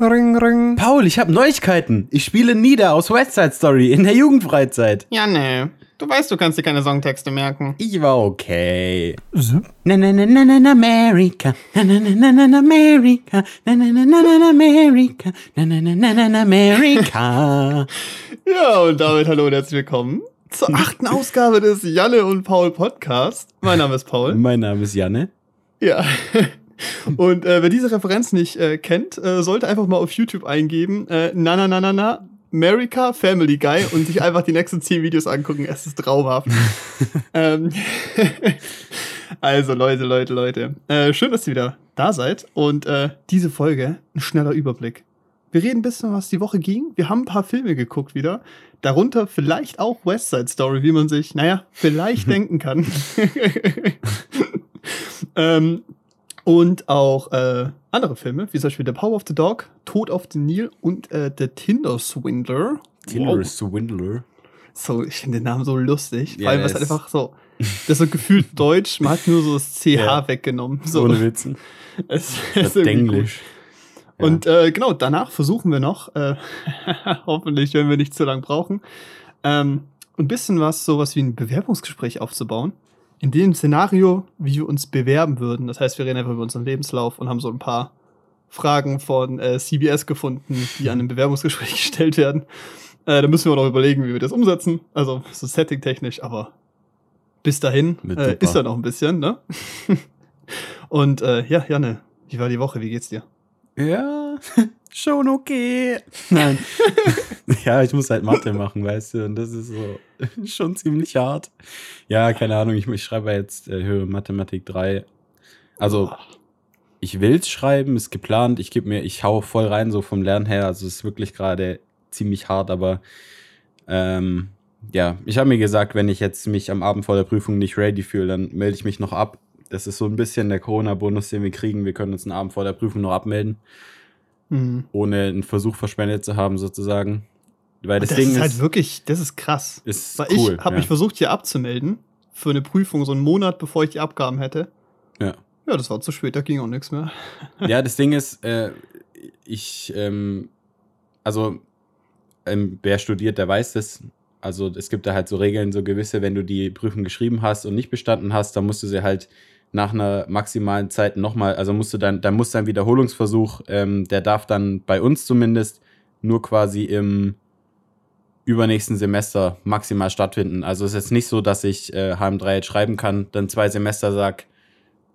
Ring, ring. Paul, ich habe Neuigkeiten. Ich spiele Nieder aus West Side Story in der Jugendfreizeit. Ja, ne. Du weißt, du kannst dir keine Songtexte merken. Ich war okay. So. Na na na na na na America. Na na na na na na America. Na na na na na na America. Na na na na na na America. Ja, und damit hallo und herzlich willkommen zur achten Ausgabe des Janne und Paul Podcast. Mein Name ist Paul. mein Name ist Janne. Ja. Und äh, wer diese Referenz nicht äh, kennt, äh, sollte einfach mal auf YouTube eingeben, äh, na na na na na, America Family Guy und sich einfach die nächsten zehn Videos angucken. Es ist traumhaft. ähm, also Leute, Leute, Leute. Äh, schön, dass ihr wieder da seid. Und äh, diese Folge, ein schneller Überblick. Wir reden ein bisschen, was die Woche ging. Wir haben ein paar Filme geguckt wieder. Darunter vielleicht auch West Side Story, wie man sich, naja, vielleicht denken kann. ähm, und auch äh, andere Filme, wie zum Beispiel The Power of the Dog, Tod auf den Nil und äh, The Tinder Swindler. Tinder Wow. Swindler. So, ich finde den Namen so lustig. Ja, Vor allem, der was halt einfach so. Das ist so gefühlt deutsch, man hat nur so das CH Ja. weggenommen. So. Ohne Witzen. Es, Das ist. Englisch. Ja. Und äh, genau, danach versuchen wir noch, äh, hoffentlich, wenn wir nicht zu lang brauchen, ähm, ein bisschen was, sowas wie ein Bewerbungsgespräch aufzubauen. In dem Szenario, wie wir uns bewerben würden. Das heißt, wir reden einfach über unseren Lebenslauf und haben so ein paar Fragen von äh, CBS gefunden, die an einem Bewerbungsgespräch gestellt werden. Äh, da müssen wir noch überlegen, wie wir das umsetzen. Also so setting-technisch, aber bis dahin äh, ist ja noch ein bisschen, ne? und äh, ja, Janne, wie war die Woche? Wie geht's dir? Ja, schon okay. Nein. ja, ich muss halt Mathe machen, weißt du, und das ist so schon ziemlich hart. Ja, keine Ahnung, ich, ich schreibe jetzt äh, Höhe Mathematik 3. Also, ich will's schreiben, ist geplant, ich gebe mir, ich hau voll rein, so vom Lernen her, also es ist wirklich gerade ziemlich hart, aber ähm, ja, ich habe mir gesagt, wenn ich jetzt mich am Abend vor der Prüfung nicht ready fühle, dann melde ich mich noch ab. Das ist so ein bisschen der Corona-Bonus, den wir kriegen. Wir können uns einen Abend vor der Prüfung noch abmelden Mhm. ohne einen Versuch verschwendet zu haben, sozusagen. Weil das, das Ding ist ist, halt wirklich, das ist krass. ist Weil cool. ich habe ja. mich versucht, hier abzumelden für eine Prüfung, so einen Monat, bevor ich die Abgaben hätte. Ja. Ja, das war zu spät, da ging auch nichts mehr. ja, das Ding ist, äh, ich, ähm, also, ähm, wer studiert, der weiß das. Also, es gibt da halt so Regeln, so gewisse, wenn du die Prüfung geschrieben hast und nicht bestanden hast, dann musst du sie halt nach einer maximalen Zeit nochmal, also musst du dann, dann muss dein Wiederholungsversuch, ähm, der darf dann bei uns zumindest nur quasi im übernächsten Semester maximal stattfinden. Also es ist jetzt nicht so, dass ich äh, HM3 jetzt schreiben kann, dann zwei Semester sag,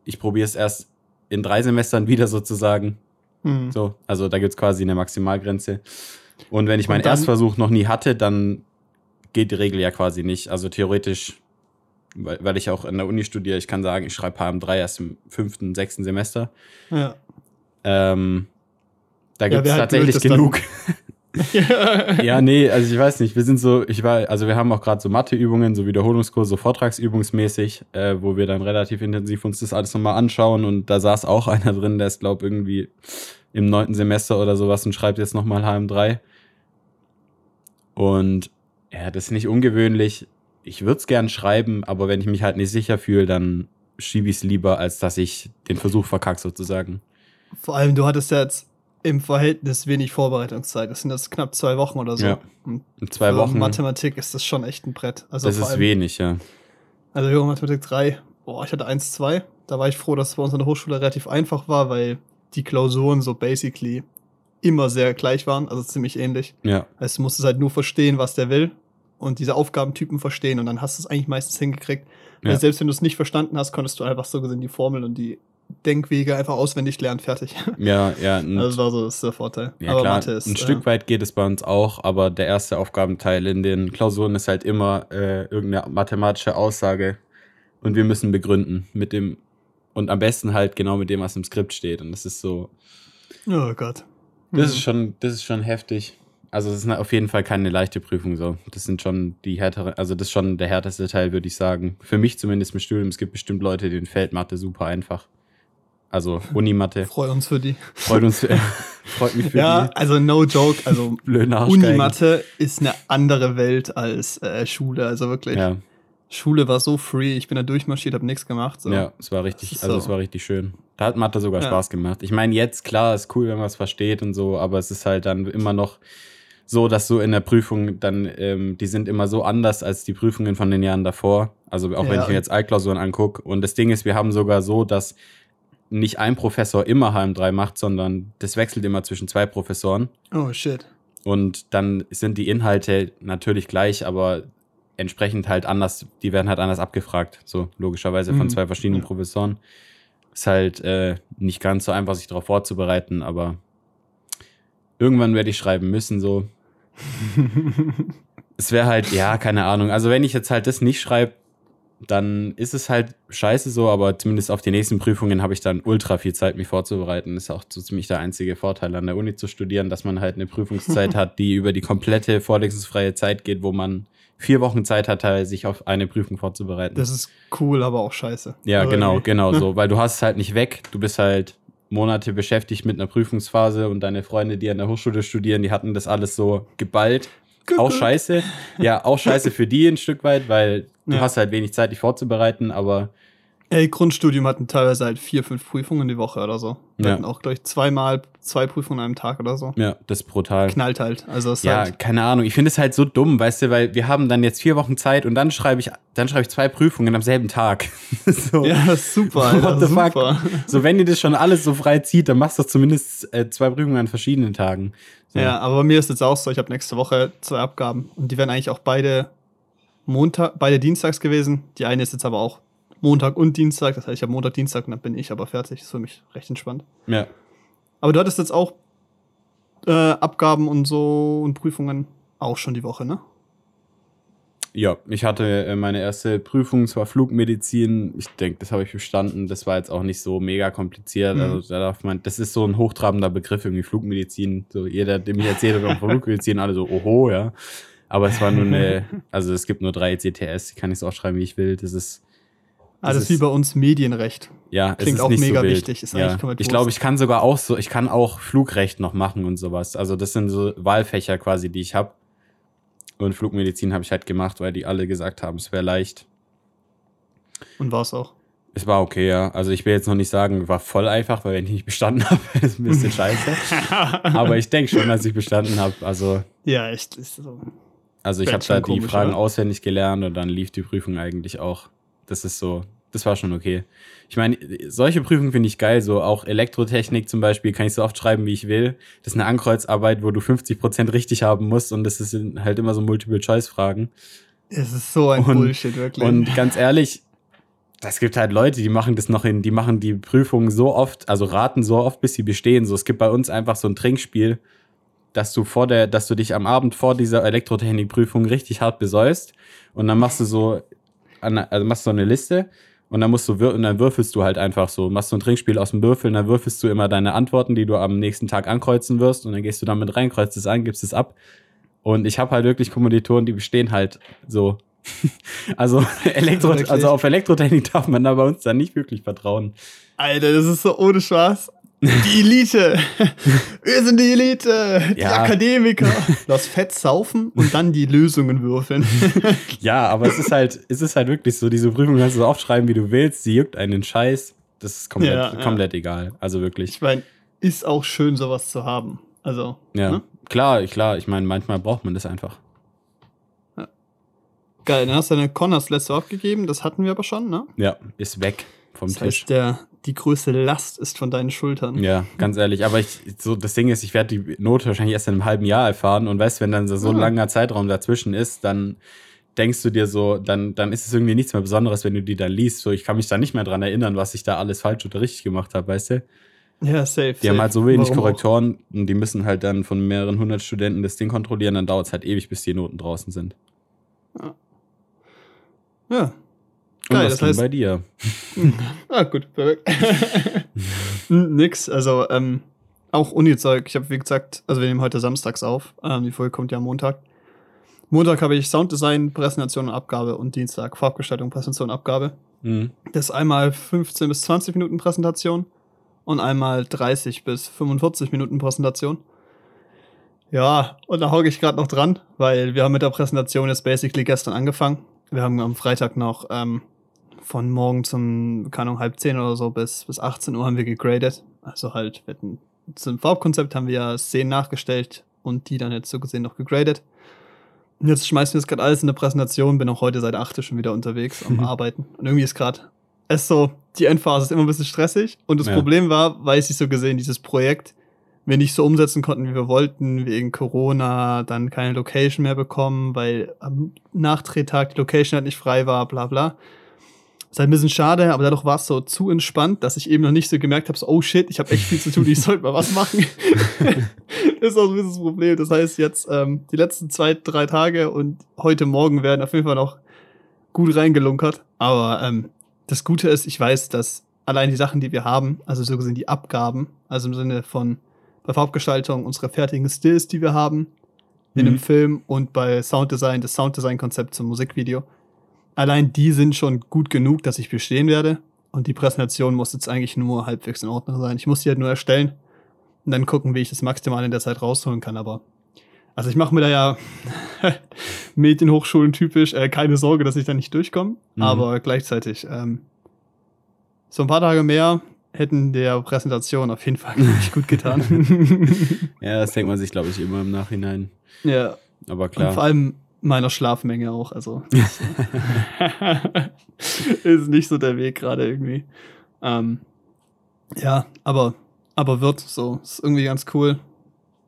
ich probiere es erst in drei Semestern wieder sozusagen. Mhm. So, also da gibt es quasi eine Maximalgrenze. Und wenn ich meinen Erstversuch noch nie hatte, dann geht die Regel ja quasi nicht. Also theoretisch, weil, weil ich auch an der Uni studiere, ich kann sagen, ich schreibe HM3 erst im fünften, sechsten Semester. Ja. Ähm, da Ja, gibt es halt tatsächlich blöd, genug. ja. ja, nee, also ich weiß nicht, wir sind so, ich war, also wir haben auch gerade so Matheübungen, so Wiederholungskurse, so Vortragsübungsmäßig, äh, wo wir dann relativ intensiv uns das alles nochmal anschauen und da saß auch einer drin, der ist, glaube irgendwie im neunten Semester oder sowas und schreibt jetzt nochmal HM3. Und ja, das ist nicht ungewöhnlich. Ich würde es gern schreiben, aber wenn ich mich halt nicht sicher fühle, dann schiebe ich es lieber, als dass ich den Versuch verkacke sozusagen. Vor allem, du hattest ja jetzt im Verhältnis wenig Vorbereitungszeit. Das sind jetzt knapp zwei Wochen oder so. Ja. Und In zwei Wochen, Mathematik ist das schon echt ein Brett. Also das ist allem, wenig, ja. Also höhere Mathematik 3, boah, ich hatte 1, 2. Da war ich froh, dass es bei uns an der Hochschule relativ einfach war, weil die Klausuren so basically immer sehr gleich waren, also ziemlich ähnlich. Ja, Heißt, du musstest halt nur verstehen, was der will und diese Aufgabentypen verstehen und dann hast du es eigentlich meistens hingekriegt. Weil Ja. selbst wenn du es nicht verstanden hast, konntest du einfach so gesehen die Formeln und die Denkwege einfach auswendig lernen, fertig. ja, ja. Also das war so das ist der Vorteil. Ja, Aber klar, Mathe ist ein äh, Stück weit geht es bei uns auch, aber der erste Aufgabenteil in den Klausuren ist halt immer äh, irgendeine mathematische Aussage und wir müssen begründen mit dem und am besten halt genau mit dem, was im Skript steht. Und das ist so, Oh Gott. das Mhm. ist schon, das ist schon heftig. Also es ist auf jeden Fall keine leichte Prüfung so. Das sind schon die härtere, also das ist schon der härteste Teil, würde ich sagen. Für mich zumindest im Studium. Es gibt bestimmt Leute, denen fällt Mathe super einfach. Also Unimathe. Freu uns für die. Freut uns, freut mich für Ja, die also no joke. Also. Unimathe ist eine andere Welt als äh, Schule. Also wirklich. Ja, Schule war so free. Ich bin da durchmarschiert, habe nichts gemacht. So. Ja, es war richtig, also so. es war richtig schön. Da hat Mathe sogar Ja. Spaß gemacht. Ich meine, jetzt, klar, ist cool, wenn man es versteht und so, aber es ist halt dann immer noch so, dass du in der Prüfung dann, ähm, die sind immer so anders als die Prüfungen von den Jahren davor. Also auch wenn Ja. ich mir jetzt Altklausuren angucke. Und das Ding ist, wir haben sogar so, dass nicht ein Professor immer HM3 macht, sondern das wechselt immer zwischen zwei Professoren. Oh shit. Und dann sind die Inhalte natürlich gleich, aber entsprechend halt anders, die werden halt anders abgefragt, so logischerweise von Mhm. zwei verschiedenen Ja. Professoren. Ist halt äh, nicht ganz so einfach, sich darauf vorzubereiten, aber irgendwann werde ich schreiben müssen, so. Es wäre halt, ja, keine Ahnung. Also wenn ich jetzt halt das nicht schreibe, dann ist es halt scheiße so, aber zumindest auf die nächsten Prüfungen habe ich dann ultra viel Zeit, mich vorzubereiten. ist auch so ziemlich der einzige Vorteil an der Uni zu studieren, dass man halt eine Prüfungszeit hat, die über die komplette vorlesungsfreie Zeit geht, wo man vier Wochen Zeit hat, halt, sich auf eine Prüfung vorzubereiten. Das ist cool, aber auch scheiße. ja, Aber genau, irgendwie- genau so, weil du hast es halt nicht weg. Du bist halt Monate beschäftigt mit einer Prüfungsphase und deine Freunde, die an der Hochschule studieren, die hatten das alles so geballt. Auch scheiße. Ja, auch scheiße für die ein Stück weit, weil du Ja. hast halt wenig Zeit, dich vorzubereiten, aber Ey, Grundstudium hatten teilweise halt vier, fünf Prüfungen die Woche oder so. Wir Ja. hatten auch, glaube ich, zweimal zwei Prüfungen an einem Tag oder so. ja, das ist brutal. Knallt halt. Also Ja, halt, keine Ahnung. Ich finde es halt so dumm, weißt du, weil wir haben dann jetzt vier Wochen Zeit und dann schreibe ich, dann schreibe ich zwei Prüfungen am selben Tag. so. ja, das ist super, Alter. Super. so, wenn ihr das schon alles so frei zieht, dann machst du zumindest äh, zwei Prüfungen an verschiedenen Tagen. So. Ja, aber bei mir ist jetzt auch so, ich habe nächste Woche zwei Abgaben und die werden eigentlich auch beide Montag, beide dienstags gewesen. Die eine ist jetzt aber auch Montag und Dienstag. Das heißt, ich habe Montag, Dienstag und dann bin ich aber fertig. Ist für mich recht entspannt. ja. Aber du hattest jetzt auch äh, Abgaben und so und Prüfungen auch schon die Woche, ne? Ja, ich hatte äh, meine erste Prüfung, es war Flugmedizin. Ich denke, das habe ich bestanden. Das war jetzt auch nicht so mega kompliziert. Mhm. Also da darf man, das ist so ein hochtrabender Begriff, irgendwie Flugmedizin. So jeder, dem ich erzähle über Flugmedizin, alle so, oho, ja. Aber es war nur eine, also es gibt nur drei ECTS, die kann ich so auch schreiben, wie ich will. Das ist, Das Alles ist- wie bei uns Medienrecht. ja, Klingt es ist auch mega so wichtig, ist ja. eigentlich Ich glaube, ich kann sogar auch so, ich kann auch Flugrecht noch machen und sowas. Also das sind so Wahlfächer quasi, die ich habe. Und Flugmedizin habe ich halt gemacht, weil die alle gesagt haben, es wäre leicht. Und war es auch. Es war okay, ja. Also ich will jetzt noch nicht sagen, war voll einfach, weil wenn ich nicht bestanden habe, ist es ein bisschen scheiße. Aber ich denke schon, dass ich bestanden habe. Also, ja, echt. Ist so. also ich habe da die Fragen oder? auswendig gelernt und dann lief die Prüfung eigentlich auch. Das ist so, das war schon okay. Ich meine, solche Prüfungen finde ich geil. So auch Elektrotechnik zum Beispiel kann ich so oft schreiben, wie ich will. Das ist eine Ankreuzarbeit, wo du 50% richtig haben musst und das sind halt immer so Multiple-Choice-Fragen. Es ist so ein Und- Bullshit, wirklich. Und ganz ehrlich, es gibt halt Leute, die machen das noch in, die machen die Prüfungen so oft, also raten so oft, bis sie bestehen. So, es gibt bei uns einfach so ein Trinkspiel, dass du vor der, dass du dich am Abend vor dieser Elektrotechnikprüfung richtig hart besäust und dann machst du so, an- also machst du so eine Liste und dann musst du und dann würfelst du halt einfach so, machst so ein Trinkspiel aus dem Würfeln, dann würfelst du immer deine Antworten, die du am nächsten Tag ankreuzen wirst und dann gehst du damit rein, kreuzt es an, gibst es ab. Und ich habe halt wirklich Kommilitonen, die bestehen halt so. Also, Elektro, also auf Elektrotechnik darf man da bei uns dann nicht wirklich vertrauen. Alter, das ist so ohne Spaß. Die Elite. Wir sind die Elite. Die Ja. Akademiker. Das Fett saufen und dann die Lösungen würfeln. Ja, aber es ist halt, es ist halt wirklich so, diese Prüfung kannst du so oft schreiben, wie du willst, sie juckt einen Scheiß. Das ist komplett, Ja, ja. komplett egal. Also wirklich. Ich meine, ist auch schön, sowas zu haben. Also, Ja. ne? Klar, klar, ich meine, manchmal braucht man das einfach. geil. Dann hast du deine Connors letzte aufgegeben. Das hatten wir aber schon, ne? Ja, ist weg vom Das Tisch. heißt, der, die größte Last ist von deinen Schultern. Ja, ganz ehrlich. Aber ich, so, das Ding ist, ich werde die Note wahrscheinlich erst in einem halben Jahr erfahren. Und weißt, wenn dann so so ein langer Zeitraum dazwischen ist, dann denkst du dir so, dann, dann ist es irgendwie nichts mehr Besonderes, wenn du die dann liest. So, ich kann mich da nicht mehr dran erinnern, was ich da alles falsch oder richtig gemacht habe, weißt du? Ja, safe. Die haben safe. halt so wenig Warum auch? Korrektoren und die müssen halt dann von mehreren hundert Studenten das Ding kontrollieren, dann dauert es halt ewig, bis die Noten draußen sind. Ja. Und Geil, das ging heißt, bei dir? Ah, gut, perfekt. Nix, also ähm, auch Uni-Zeug. Ich habe, wie gesagt, also wir nehmen heute samstags auf. Ähm, die Folge kommt ja am Montag. Montag habe ich Sounddesign, Präsentation und Abgabe und Dienstag Farbgestaltung, Präsentation und Abgabe. Mhm. Das ist einmal 15 bis 20 Minuten Präsentation und einmal 30 bis 45 Minuten Präsentation. Ja, und da hocke ich gerade noch dran, weil wir haben mit der Präsentation jetzt basically gestern angefangen. Wir haben am Freitag noch ähm, von morgen zum, keine Ahnung, halb zehn oder so bis, bis 18 Uhr haben wir gegradet. Also halt, wir hatten, zum Farbkonzept haben wir ja Szenen nachgestellt und die dann jetzt so gesehen noch gegradet. Und jetzt schmeißen wir das gerade alles in der Präsentation, bin auch heute seit 8 schon wieder unterwegs am Arbeiten. Und irgendwie ist gerade, es so, die Endphase ist immer ein bisschen stressig. Und das Ja. Problem war, weiß ich so gesehen, dieses Projekt, wir nicht so umsetzen konnten, wie wir wollten, wegen Corona, dann keine Location mehr bekommen, weil am Nachdrehtag die Location halt nicht frei war, bla bla. Ist halt ein bisschen schade, aber dadurch war es so zu entspannt, dass ich eben noch nicht so gemerkt habe, so, oh shit, ich habe echt viel zu tun, ich sollte mal was machen. das ist auch ein bisschen das Problem. Das heißt, jetzt ähm, die letzten zwei, drei Tage und heute Morgen werden auf jeden Fall noch gut reingelunkert. Aber ähm, das Gute ist, ich weiß, dass allein die Sachen, die wir haben, also so gesehen die Abgaben, also im Sinne von bei Farbgestaltung unsere fertigen Stills, die wir haben in Mhm. dem Film und bei Sounddesign, das Sounddesign-Konzept zum Musikvideo. Allein die sind schon gut genug, dass ich bestehen werde. Und die Präsentation muss jetzt eigentlich nur halbwegs in Ordnung sein. Ich muss die halt nur erstellen und dann gucken, wie ich das maximal in der Zeit rausholen kann. Aber also ich mache mir da ja Medienhochschulen typisch äh, keine Sorge, dass ich da nicht durchkomme. Mhm. Aber gleichzeitig ähm, so ein paar Tage mehr hätten der Präsentation auf jeden Fall ich, gut getan. Ja, das denkt man sich, glaube ich, immer im Nachhinein. ja. Aber Und klar. vor allem meiner Schlafmenge auch. Also ist nicht so der Weg gerade irgendwie. Ähm, ja, aber, aber wird so. Ist irgendwie ganz cool.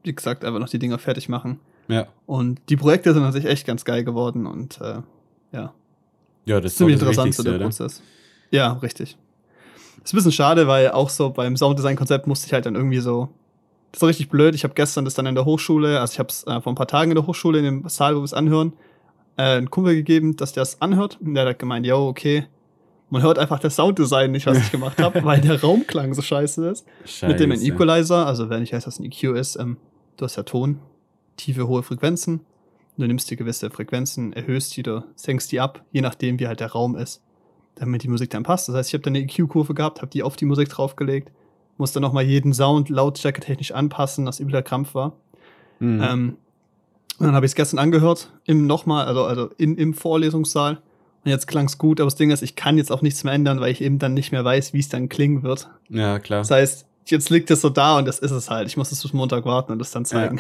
Wie gesagt, einfach noch die Dinger fertig machen. Ja. Und die Projekte sind natürlich echt ganz geil geworden und äh, ja, Ja, das ist ziemlich interessant Wichtigste, oder? Prozess. Ja, richtig. Ist ein bisschen schade, weil auch so beim Sounddesign-Konzept musste ich halt dann irgendwie so. Das ist richtig blöd. Ich habe gestern das dann in der Hochschule, also ich habe es äh, vor ein paar Tagen in der Hochschule in dem Saal, wo wir es anhören, äh, einen Kumpel gegeben, dass der es anhört. Und der hat gemeint, yo, okay. Man hört einfach das Sounddesign nicht, was ich gemacht habe, weil der Raumklang so scheiße ist. Mit dem ein Scheiße. Equalizer, also wenn ich weiß, was ein EQ ist, ähm, du hast ja Ton, tiefe, hohe Frequenzen. Du nimmst dir gewisse Frequenzen, erhöhst die oder senkst die ab, je nachdem, wie halt der Raum ist, damit die Musik dann passt. Das heißt, ich habe dann eine EQ-Kurve gehabt, habe die auf die Musik draufgelegt, musste nochmal jeden Sound lautstärke technisch anpassen, dass übler Krampf war. Mhm. Ähm, und dann habe ich es gestern angehört, im nochmal, also, also in, im Vorlesungssaal. Und jetzt klang es gut, aber das Ding ist, ich kann jetzt auch nichts mehr ändern, weil ich eben dann nicht mehr weiß, wie es dann klingen wird. ja, klar. Das heißt, jetzt liegt es so da und das ist es halt. Ich muss es bis Montag warten und das dann zeigen.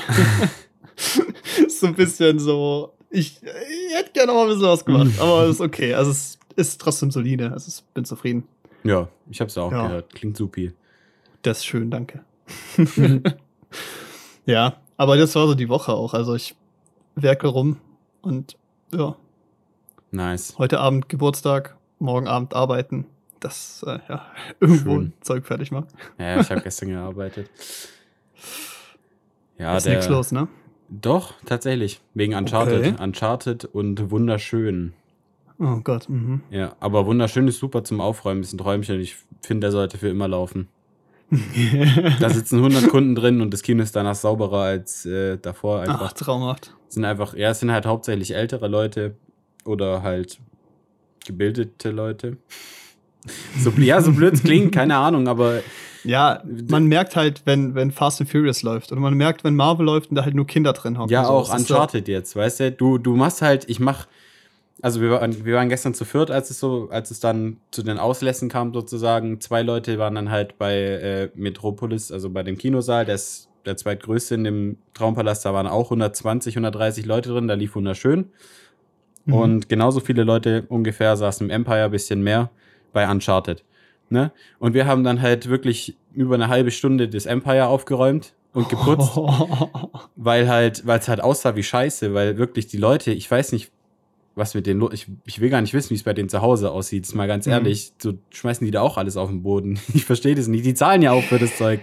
ist so ein bisschen so. Ich, ich hätte gerne noch mal ein bisschen was gemacht, aber ist okay. Also es ist trotzdem solide. Also ich bin zufrieden. Ja, ich hab's auch Ja. gehört. Klingt supi. Das ist schön, danke. ja, aber das war so die Woche auch. Also ich werke rum und ja, Nice. heute Abend Geburtstag, morgen Abend arbeiten. Das, äh, ja, irgendwo Schön. Zeug fertig machen. Ja, ich habe gestern gearbeitet. Ja, ist der. nichts los, ne? Doch, tatsächlich. Wegen Uncharted. Okay. Uncharted und wunderschön. Oh Gott. Mhm. Ja, aber wunderschön ist super zum Aufräumen. Ist ein Träumchen. Ich finde, der sollte für immer laufen. Da sitzen 100 Kunden drin und das Kino ist danach sauberer als äh, davor. Einfach. Ach, traumhaft. Sind einfach, ja, es sind halt hauptsächlich ältere Leute oder halt gebildete Leute. So, ja, so blöd es klingt, keine Ahnung, aber Ja, man merkt halt, wenn, wenn Fast and Furious läuft. Oder man merkt, wenn Marvel läuft und da halt nur Kinder drin hocken. ja, So, auch Uncharted jetzt, weißt du? Du, du machst halt, ich mach, also wir waren, wir waren gestern zu viert, als es so, als es dann zu den Auslässen kam sozusagen. Zwei Leute waren dann halt bei äh, Metropolis, also bei dem Kinosaal, der ist der zweitgrößte in dem Traumpalast, da waren auch 120, 130 Leute drin, da lief wunderschön. Mhm. Und genauso viele Leute ungefähr saßen im Empire, bisschen mehr, bei Uncharted. Ne? Und wir haben dann halt wirklich über eine halbe Stunde das Empire aufgeräumt und geputzt, weil halt, weil es halt aussah wie Scheiße, weil wirklich die Leute, ich weiß nicht, was mit denen los ich, ich will gar nicht wissen, wie es bei denen zu Hause aussieht. Ist mal ganz Mhm. ehrlich, so schmeißen die da auch alles auf den Boden. Ich verstehe das nicht. Die zahlen ja auch für das Zeug.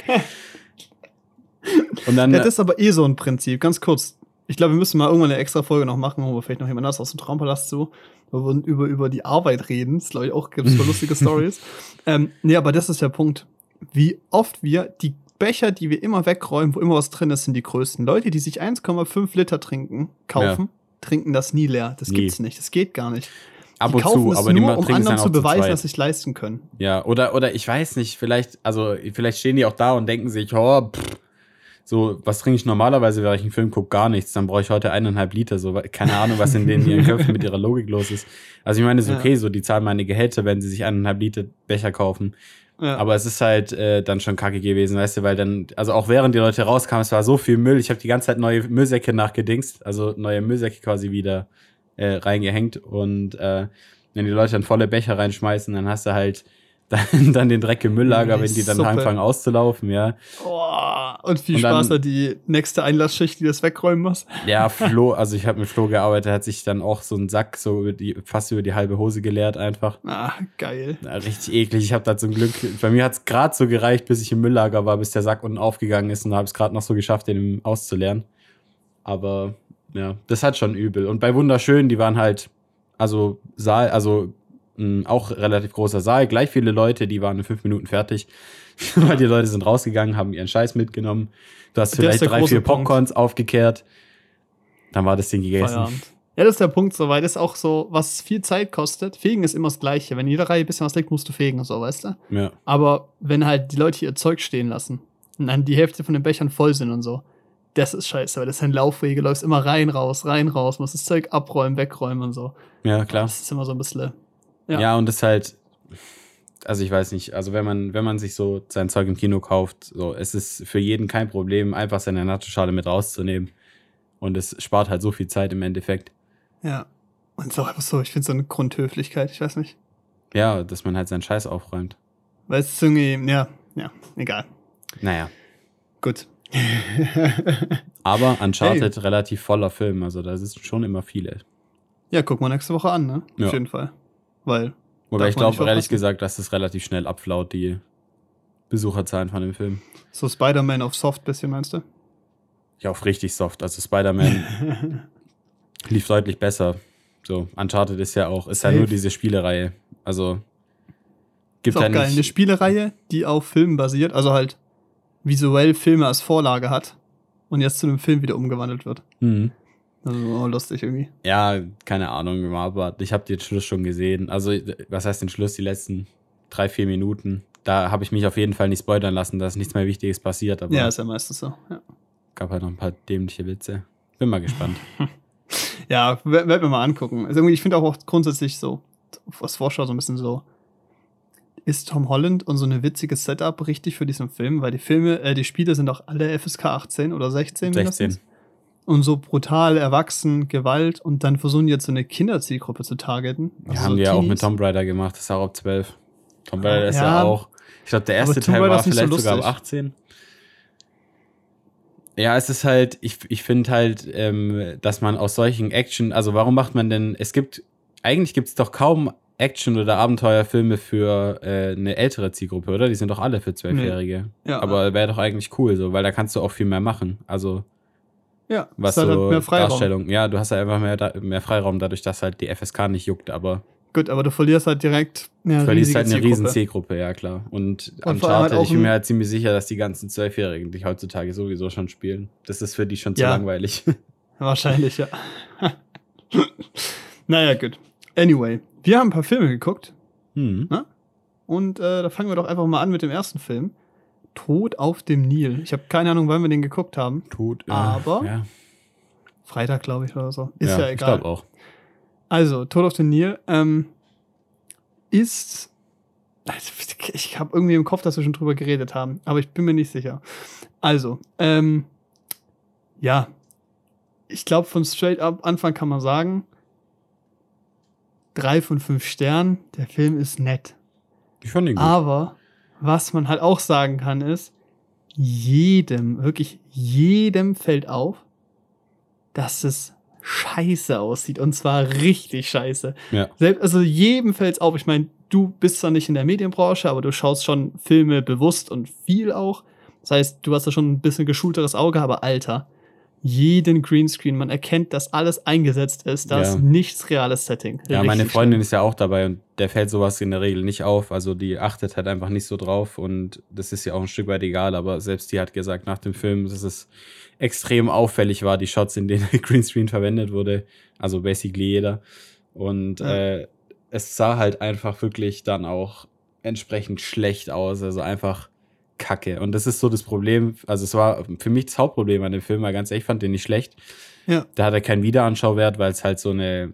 Und dann, Ja, das ist aber eh so ein Prinzip. Ganz kurz. Ich glaube, wir müssen mal irgendwann eine extra Folge noch machen, wo wir vielleicht noch jemand anders aus dem Traumpalast so, wo wir über, über die Arbeit reden. Das glaube ich auch, gibt es lustige Stories. Ähm, nee, aber das ist der Punkt. Wie oft wir die Becher, die wir immer wegräumen, wo immer was drin ist, sind die größten. Leute, die sich 1,5 Liter trinken, kaufen, trinken das nie leer. Das Nie. gibt's nicht. Das geht gar nicht. ab und zu, aber nur, um anderen zu beweisen, dass sie es leisten können. Ja, oder, oder ich weiß nicht, vielleicht, also vielleicht stehen die auch da und denken sich, oh, pff, so, was trinke ich normalerweise, wenn ich einen Film gucke? Gar nichts. Dann brauche ich heute eineinhalb Liter. So, keine Ahnung, was in denen ihren Köpfen mit ihrer Logik los ist. Also ich meine, es ist okay, so, die zahlen meine Gehälter, wenn sie sich eineinhalb Liter Becher kaufen. Aber es ist halt äh, dann schon kacke gewesen, weißt du, weil dann, also auch während die Leute rauskamen, es war so viel Müll. Ich habe die ganze Zeit neue Müllsäcke nachgedingst, also neue Müllsäcke quasi wieder äh, reingehängt. Und äh, wenn die Leute dann volle Becher reinschmeißen, dann hast du halt dann, dann den Dreck im Mülllager, wenn die dann Suppe. anfangen auszulaufen, ja. Oh, und viel Und dann- Spaß hat die nächste Einlassschicht, die das wegräumen muss. Ja, Flo, also ich habe mit Flo gearbeitet, hat sich dann auch so einen Sack so über die, fast über die halbe Hose geleert einfach. Ah, geil. Ja, richtig eklig. Ich habe da zum Glück, bei mir hat es gerade so gereicht, bis ich im Mülllager war, bis der Sack unten aufgegangen ist und habe es gerade noch so geschafft, den auszuleeren. Aber ja, das hat schon übel. Und bei Wunderschön, die waren halt, also Saal, also auch relativ großer Saal, gleich viele Leute, die waren in fünf Minuten fertig. Weil die Leute sind rausgegangen, haben ihren Scheiß mitgenommen. Du hast vielleicht drei, vier Punkt. Popcorns aufgekehrt. Dann war das Ding gegessen. Feierabend. Ja, das ist der Punkt soweit. Das ist auch so, was viel Zeit kostet. Fegen ist immer das Gleiche. Wenn jeder Reihe ein bisschen was liegt, musst du fegen, so, weißt du? Ja. Aber wenn halt die Leute ihr Zeug stehen lassen und dann die Hälfte von den Bechern voll sind und so, das ist scheiße, weil das sind Laufwege, läufst immer rein, raus, rein, raus, musst das Zeug abräumen, wegräumen und so. ja, klar. Das ist immer so ein bisschen. Ja. Ja. und das halt, also ich weiß nicht, also wenn man, wenn man sich so sein Zeug im Kino kauft, so, es ist für jeden kein Problem, einfach seine Nacho-Schale mit rauszunehmen. Und es spart halt so viel Zeit im Endeffekt. Ja. Und so einfach so, ich finde so eine Grundhöflichkeit, ich weiß nicht. Ja, dass man halt seinen Scheiß aufräumt. Weil es ist irgendwie, ja, ja, egal. Naja. Gut. Aber Uncharted relativ voller Film, also da sind schon immer viele. Ja, guck mal nächste Woche an, ne? Ja. Auf jeden Fall. Weil, Wobei ich glaube, ehrlich gesagt, dass es relativ schnell abflaut, die Besucherzahlen von dem Film. so Spider-Man auf Soft bisschen, meinst du? Ja, auf richtig soft. Also Spider-Man lief deutlich besser. So, Uncharted ist ja auch, ist ja Safe. nur diese Spielereihe. Also gibt ist auch ja geil. Eine. Spielereihe, die auf Filmen basiert, also halt visuell Filme als Vorlage hat und jetzt zu einem Film wieder umgewandelt wird. Mhm. Also lustig irgendwie. Ja, keine Ahnung, aber ich habe den Schluss schon gesehen. Also, was heißt den Schluss? Die letzten drei, vier Minuten. Da habe ich mich auf jeden Fall nicht spoilern lassen, dass nichts mehr Wichtiges passiert, aber Ja, ist ja meistens so. Ja, gab halt noch ein paar dämliche Witze. Bin mal gespannt. ja werden wir mal angucken. Also irgendwie, ich finde auch grundsätzlich so, was Vorschau so ein bisschen so, ist Tom Holland und so eine witzige Setup richtig für diesen Film, weil die Filme, äh, die Spiele sind auch alle FSK 18 oder 16 mindestens. 16. Und so brutal, erwachsen, Gewalt und dann versuchen jetzt so eine Kinderzielgruppe zu targeten. Ja, Also haben so die ja auch mit. Tomb Raider gemacht, das ist auch ab 12. Tomb Raider ist ja, Ja, auch. Ich glaube, der erste Teil Raider war ist nicht so vielleicht sogar ab lustig. 18. Ja, es ist halt, ich, ich finde halt, ähm, dass man aus solchen Action, also warum macht man denn, es gibt, eigentlich gibt es doch kaum Action- oder Abenteuerfilme für äh, eine ältere Zielgruppe, oder? Die sind doch alle für Zwölfjährige. Ja, Aber wäre doch eigentlich cool, so, weil da kannst du auch viel mehr machen. Also, ja, was halt so mehr Freiraum. Darstellung. Ja, du hast ja einfach mehr, mehr Freiraum, dadurch, dass halt die FSK nicht juckt, aber Gut, aber du verlierst halt direkt eine Du verlierst halt eine Zielgruppe. riesen Zielgruppe, ja klar. Und, Und vor allem halt ich bin mir halt ziemlich sicher, dass die ganzen Zwölfjährigen dich heutzutage sowieso schon spielen. Das ist für die schon zu Ja. langweilig. Wahrscheinlich, ja. naja, gut. Anyway, wir haben ein paar Filme geguckt hm. und äh, da fangen wir doch einfach mal an mit dem ersten Film. Tod auf dem Nil. Ich habe keine Ahnung, wann wir den geguckt haben. Tod. äh, Aber- Ja, Freitag, glaube ich, oder so. Ist ja, Ich egal. glaube auch. Also, Tod auf dem Nil ähm, ist. Ich habe irgendwie im Kopf, dass wir schon drüber geredet haben, aber ich bin mir nicht sicher. Also, ähm, ja, ich glaube, von straight up Anfang kann man sagen, drei von fünf Sternen, der Film ist nett. Ich fand ihn gut. Aber was man halt auch sagen kann, ist, jedem, wirklich jedem fällt auf, dass es scheiße aussieht. Und zwar richtig scheiße. Ja. Selbst, also jedem fällt es auf. Ich meine, du bist zwar nicht in der Medienbranche, aber du schaust schon Filme bewusst und viel auch. Das heißt, du hast da schon ein bisschen geschulteres Auge, aber Alter, jeden Greenscreen, man erkennt, dass alles eingesetzt ist, da Ja. ist nichts reales Setting. Ja, meine Freundin ist ja auch dabei und der fällt sowas in der Regel nicht auf. Also die achtet halt einfach nicht so drauf und das ist ja auch ein Stück weit egal, aber selbst die hat gesagt nach dem Film, dass es extrem auffällig war, die Shots, in denen Greenscreen verwendet wurde. Also basically jeder. Und Ja. äh, es sah halt einfach wirklich dann auch entsprechend schlecht aus. Also einfach kacke. Und das ist so das Problem. Also, es war für mich das Hauptproblem an dem Film, weil ganz ehrlich, ich fand den nicht schlecht. Ja. Da hat er keinen Wiederanschauwert, weil es halt so eine.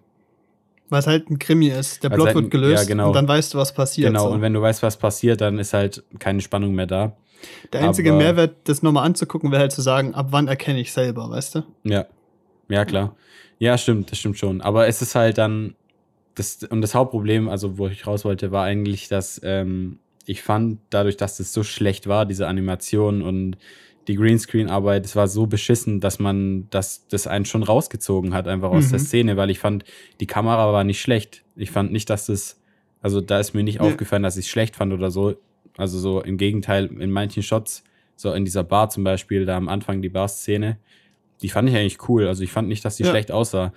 Weil es halt ein Krimi ist. Der Plot halt ein- wird gelöst ja, genau. und dann weißt du, was passiert. genau, so. und wenn du weißt, was passiert, dann ist halt keine Spannung mehr da. Der einzige aber- Mehrwert, das nochmal anzugucken, wäre halt zu sagen, ab wann erkenne ich selber, weißt du? Ja. Ja, klar. Ja, stimmt, das stimmt schon. Aber es ist halt dann. Das, und das Hauptproblem, also wo ich raus wollte, war eigentlich, dass ähm, ich fand, dadurch, dass das so schlecht war, diese Animation und die Greenscreen-Arbeit, es war so beschissen, dass man das, das einen schon rausgezogen hat, einfach aus Mhm. der Szene, weil ich fand, die Kamera war nicht schlecht. Ich fand nicht, dass das, also da ist mir nicht Nee. aufgefallen, dass ich es schlecht fand oder so. Also so im Gegenteil, in manchen Shots, so in dieser Bar zum Beispiel, da am Anfang die Bar-Szene, die fand ich eigentlich cool. Also ich fand nicht, dass die Ja. schlecht aussah.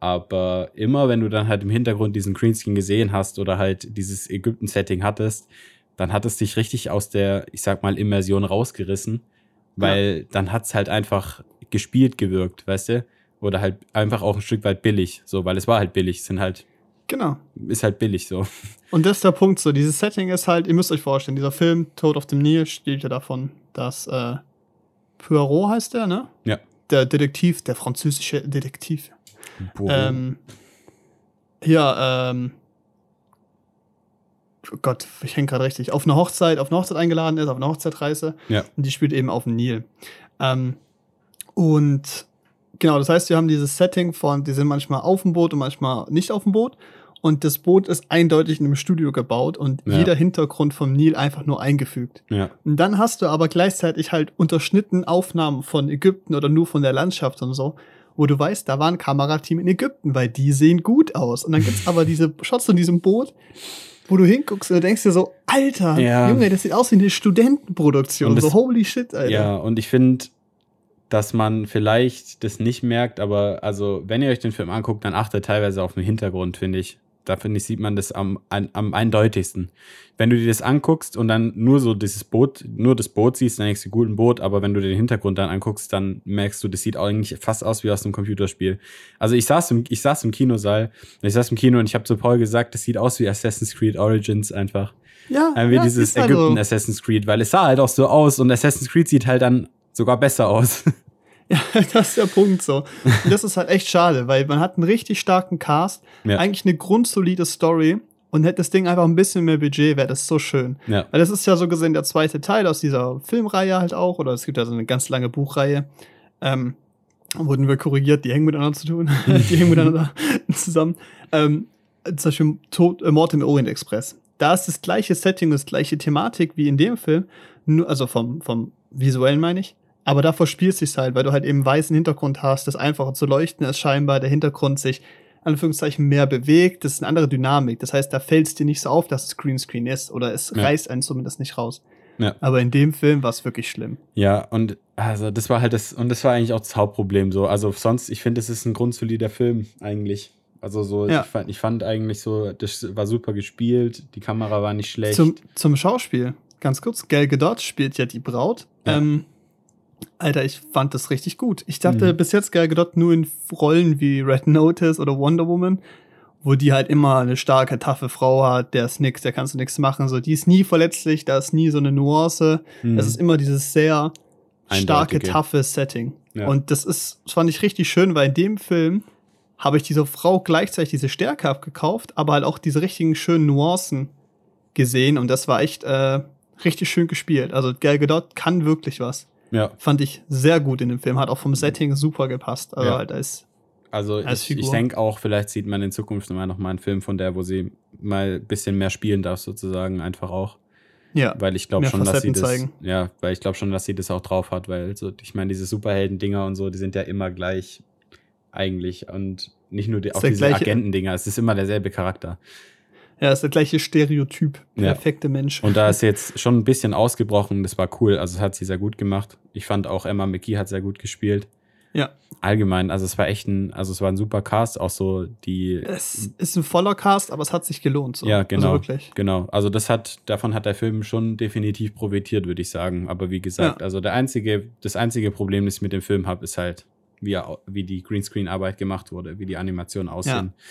Aber immer, wenn du dann halt im Hintergrund diesen Greenscreen gesehen hast oder halt dieses Ägypten-Setting hattest, dann hat es dich richtig aus der, ich sag mal, Immersion rausgerissen. Weil dann hat's halt einfach gespielt gewirkt, weißt du? Oder halt einfach auch ein Stück weit billig, so, weil es war halt billig, es sind halt, Genau. ist halt billig so. Und das ist der Punkt so. Dieses Setting ist halt, ihr müsst euch vorstellen, dieser Film, Tod auf dem Nil, steht ja davon, dass äh, Poirot heißt der, ne? Ja. Der Detektiv, der französische Detektiv. Boah. Ähm, ja, ähm, oh Gott, ich hänge gerade richtig. Auf eine Hochzeit, auf eine Hochzeit eingeladen ist, auf eine Hochzeitreise. Ja. Und die spielt eben auf dem Nil. Ähm, und genau, das heißt, wir haben dieses Setting von, die sind manchmal auf dem Boot und manchmal nicht auf dem Boot. Und das Boot ist eindeutig in einem Studio gebaut und Ja. jeder Hintergrund vom Nil einfach nur eingefügt. ja, Und dann hast du aber gleichzeitig halt unterschnitten Aufnahmen von Ägypten oder nur von der Landschaft und so, wo du weißt, da war ein Kamerateam in Ägypten, weil die sehen gut aus. Und dann gibt's aber diese Shots von diesem Boot, wo du hinguckst und du denkst dir so, Alter, Ja. Junge, das sieht aus wie eine Studentenproduktion. Das- so, holy shit, Alter. ja, und ich finde, dass man vielleicht das nicht merkt, aber also, wenn ihr euch den Film anguckt, dann achtet teilweise auf den Hintergrund, finde ich. Da finde ich, sieht man das am, am, am eindeutigsten. Wenn du dir das anguckst und dann nur so dieses Boot, nur das Boot siehst, dann denkst du, gut, ein Boot, aber wenn du den Hintergrund dann anguckst, dann merkst du, das sieht eigentlich fast aus wie aus einem Computerspiel. Also ich saß im, ich saß im Kinosaal, ich saß im Kino und ich habe zu Paul gesagt, das sieht aus wie Assassin's Creed Origins einfach. ja, Äh, wie ja, dieses ist halt Ägypten so. Assassin's Creed, weil es sah halt auch so aus und Assassin's Creed sieht halt dann sogar besser aus. Ja, das ist der Punkt so. Und das ist halt echt schade, weil man hat einen richtig starken Cast, Ja. eigentlich eine grundsolide Story und hätte das Ding einfach ein bisschen mehr Budget, wäre das so schön. ja. Weil das ist ja so gesehen der zweite Teil aus dieser Filmreihe halt auch, oder es gibt ja so eine ganz lange Buchreihe. Ähm, wurden wir korrigiert, die hängen miteinander zu tun, die hängen miteinander zusammen. Ähm, zum Beispiel Tod, äh, Mord im Orient Express. Da ist das gleiche Setting, das gleiche Thematik wie in dem Film, nur, also vom, vom visuellen meine ich. Aber da verspielst du halt, weil du halt eben weißen Hintergrund hast, das einfacher zu leuchten ist scheinbar, der Hintergrund sich Anführungszeichen mehr bewegt, das ist eine andere Dynamik. Das heißt, da fällt es dir nicht so auf, dass es Greenscreen ist oder es Ja. reißt einen zumindest nicht raus. Ja. Aber in dem Film war es wirklich schlimm. Ja, und also das war halt das, und das war eigentlich auch das Hauptproblem so. Also sonst, ich finde, es ist ein grundsolider Film eigentlich. Also so, Ja. ich, fand, ich fand eigentlich so, das war super gespielt, die Kamera war nicht schlecht. Zum, zum Schauspiel, ganz kurz, Gal Gadot spielt ja die Braut. Ja. Ähm, Alter, ich fand das richtig gut. Ich dachte Mhm. bis jetzt Gal Gadot nur in Rollen wie Red Notice oder Wonder Woman, wo die halt immer eine starke, taffe Frau hat, der ist nix, der kannst du nichts machen. So, die ist nie verletzlich, da ist nie so eine Nuance. Mhm. Es ist immer dieses sehr starke, Eindeutige. taffe Setting. Ja. Und das ist, das fand ich richtig schön, weil in dem Film habe ich dieser Frau gleichzeitig diese Stärke abgekauft, aber halt auch diese richtigen schönen Nuancen gesehen und das war echt äh, richtig schön gespielt. Also Gal Gadot kann wirklich was. Ja, Fand ich sehr gut in dem Film, hat auch vom Setting super gepasst. Also Ja. halt als also als ich, ich denke auch, vielleicht sieht man in Zukunft mal noch mal einen Film von der, wo sie mal ein bisschen mehr spielen darf, sozusagen, einfach auch. ja, Weil ich glaube schon, dass sie das, zeigen. ja, weil ich glaube schon, dass sie das auch drauf hat, weil so, ich meine, diese Superhelden-Dinger und so, die sind ja immer gleich eigentlich und nicht nur die, auch diese Agentendinger, es ist immer derselbe Charakter. Ja, ist der gleiche Stereotyp, Ja. perfekte Mensch. Und da ist jetzt schon ein bisschen ausgebrochen, das war cool, also das hat sie sehr gut gemacht. Ich fand auch Emma McKee hat sehr gut gespielt. ja, Allgemein, also es war echt ein, also es war ein super Cast, auch so die, es ist ein voller Cast, aber es hat sich gelohnt. So. ja genau, Also wirklich. genau. Also das hat, davon hat der Film schon definitiv profitiert, würde ich sagen. Aber wie gesagt, Ja. also der einzige, das einzige Problem, das ich mit dem Film habe, ist halt wie, er, wie die Greenscreen-Arbeit gemacht wurde, wie die Animationen aussehen. Ja.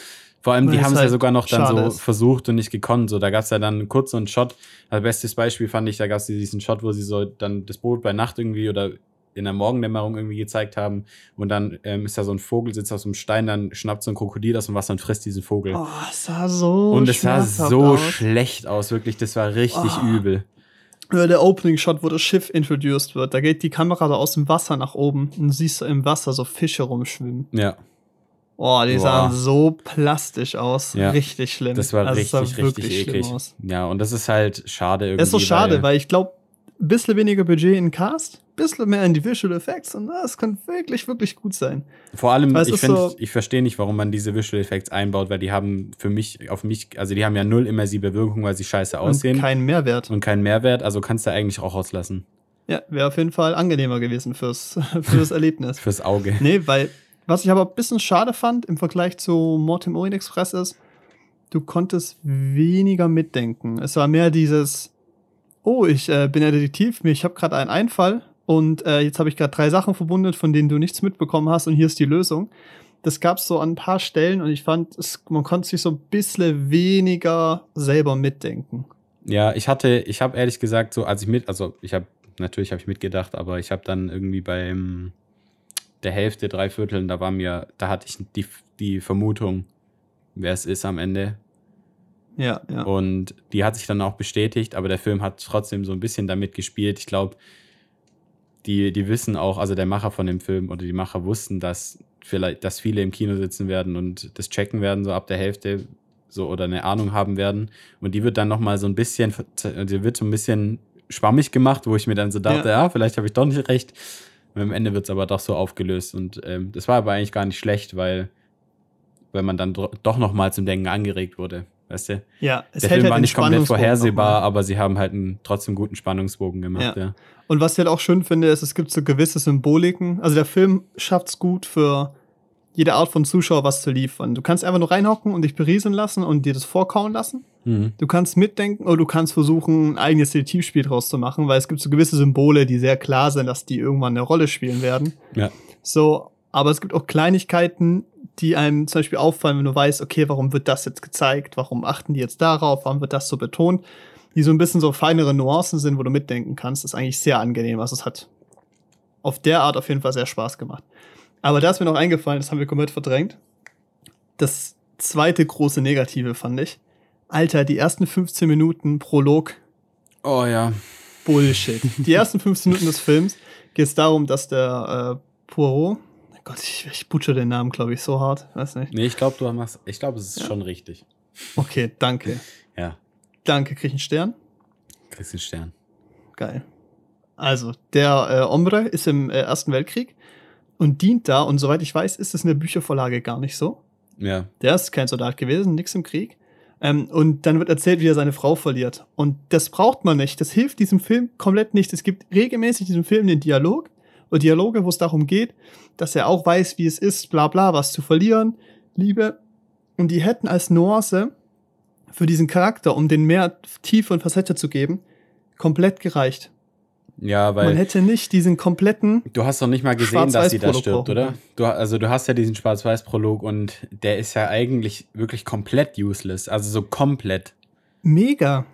Vor allem, die haben es halt ja sogar noch dann so ist. versucht und nicht gekonnt. So, da gab es ja dann kurz so einen Shot. Also bestes Beispiel fand ich, da gab es diesen Shot, wo sie so dann das Boot bei Nacht irgendwie oder in der Morgendämmerung irgendwie gezeigt haben. Und dann ähm, ist da so ein Vogel, sitzt auf so einem Stein, dann schnappt so ein Krokodil aus dem Wasser und frisst diesen Vogel. Oh, es sah so Und es sah so aus. schlecht aus, wirklich. Das war richtig oh. übel. Der Opening-Shot, wo das Schiff introduced wird, da geht die Kamera da aus dem Wasser nach oben und siehst du im Wasser so Fische rumschwimmen. Ja. Oh, die Boah. sahen so plastisch aus. Ja. Richtig schlimm. Das war also richtig, sah richtig eklig. Ja, und das ist halt schade irgendwie. Das ist so schade, weil, weil ich glaube, ein bisschen weniger Budget in Cast, ein bisschen mehr in die Visual Effects und das kann wirklich, wirklich gut sein. Vor allem, ich, so ich verstehe nicht, warum man diese Visual Effects einbaut, weil die haben für mich, auf mich, also die haben ja null immersive Wirkung, weil sie scheiße aussehen. Und keinen Mehrwert. Und keinen Mehrwert, also kannst du eigentlich auch auslassen. Ja, wäre auf jeden Fall angenehmer gewesen fürs, fürs Erlebnis. fürs Auge. Nee, weil, was ich aber ein bisschen schade fand im Vergleich zu Mortem Orient Express ist, du konntest weniger mitdenken. Es war mehr dieses, oh, ich äh, bin ja Detektiv, ich habe gerade einen Einfall und äh, jetzt habe ich gerade drei Sachen verbunden, von denen du nichts mitbekommen hast und hier ist die Lösung. Das gab es so an ein paar Stellen und ich fand, es, man konnte sich so ein bisschen weniger selber mitdenken. Ja, ich hatte, ich habe ehrlich gesagt so, als ich mit, also ich habe, natürlich habe ich mitgedacht, aber ich habe dann irgendwie beim der Hälfte, drei Vierteln, da war mir, da hatte ich die, die Vermutung, wer es ist am Ende. Ja, ja. Und die hat sich dann auch bestätigt, aber der Film hat trotzdem so ein bisschen damit gespielt. Ich glaube, die, die wissen auch, also der Macher von dem Film oder die Macher wussten, dass vielleicht, dass viele im Kino sitzen werden und das checken werden, so ab der Hälfte so oder eine Ahnung haben werden. Und die wird dann nochmal so ein bisschen, die wird so ein bisschen schwammig gemacht, wo ich mir dann so dachte, ja, ja vielleicht habe ich doch nicht recht. Und am Ende wird es aber doch so aufgelöst. Und ähm, das war aber eigentlich gar nicht schlecht, weil, weil man dann doch nochmal zum Denken angeregt wurde. Weißt du? Ja, es Der Film halt war nicht komplett vorhersehbar, aber sie haben halt einen trotzdem guten Spannungsbogen gemacht, ja. ja. Und was ich halt auch schön finde, ist, es gibt so gewisse Symboliken. Also der Film schafft es gut für jede Art von Zuschauer was zu liefern. Du kannst einfach nur reinhocken und dich berieseln lassen und dir das vorkauen lassen. Mhm. Du kannst mitdenken oder du kannst versuchen, ein eigenes Detektivspiel draus zu machen, weil es gibt so gewisse Symbole, die sehr klar sind, dass die irgendwann eine Rolle spielen werden. Ja. So, aber es gibt auch Kleinigkeiten, die einem zum Beispiel auffallen, wenn du weißt, okay, warum wird das jetzt gezeigt, warum achten die jetzt darauf, warum wird das so betont, die so ein bisschen so feinere Nuancen sind, wo du mitdenken kannst, ist eigentlich sehr angenehm. Also es hat auf der Art auf jeden Fall sehr Spaß gemacht. Aber da ist mir noch eingefallen, das haben wir komplett verdrängt. Das zweite große Negative fand ich. Alter, die ersten 15 Minuten Prolog. Oh ja. Bullshit. Die ersten 15 Minuten des Films geht es darum, dass der äh, Poirot, Gott, ich, ich butcher den Namen, glaube ich, so hart. Weiß nicht. Nee, ich glaube, du machst, ich glaube, es ist ja. schon richtig. Okay, danke. ja. Danke, krieg ich einen Stern? Kriegst einen Stern. Geil. Also, der äh, Ombre ist im äh, Ersten Weltkrieg und dient da, und soweit ich weiß, ist es in der Büchervorlage gar nicht so. Ja. Der ist kein Soldat gewesen, nix im Krieg. Ähm, und dann wird erzählt, wie er seine Frau verliert. Und das braucht man nicht. Das hilft diesem Film komplett nicht. Es gibt regelmäßig in diesem Film den Dialog und Dialoge, wo es darum geht, dass er auch weiß, wie es ist, bla bla, was zu verlieren, Liebe. Und die hätten als Nuance für diesen Charakter, um den mehr Tiefe und Facette zu geben, komplett gereicht. Ja, weil. Man hätte nicht diesen kompletten. Du hast doch nicht mal gesehen, dass sie da stirbt, oder? Du, also, du hast ja diesen Schwarz-Weiß-Prolog und der ist ja eigentlich wirklich komplett useless. Also, so komplett. Mega.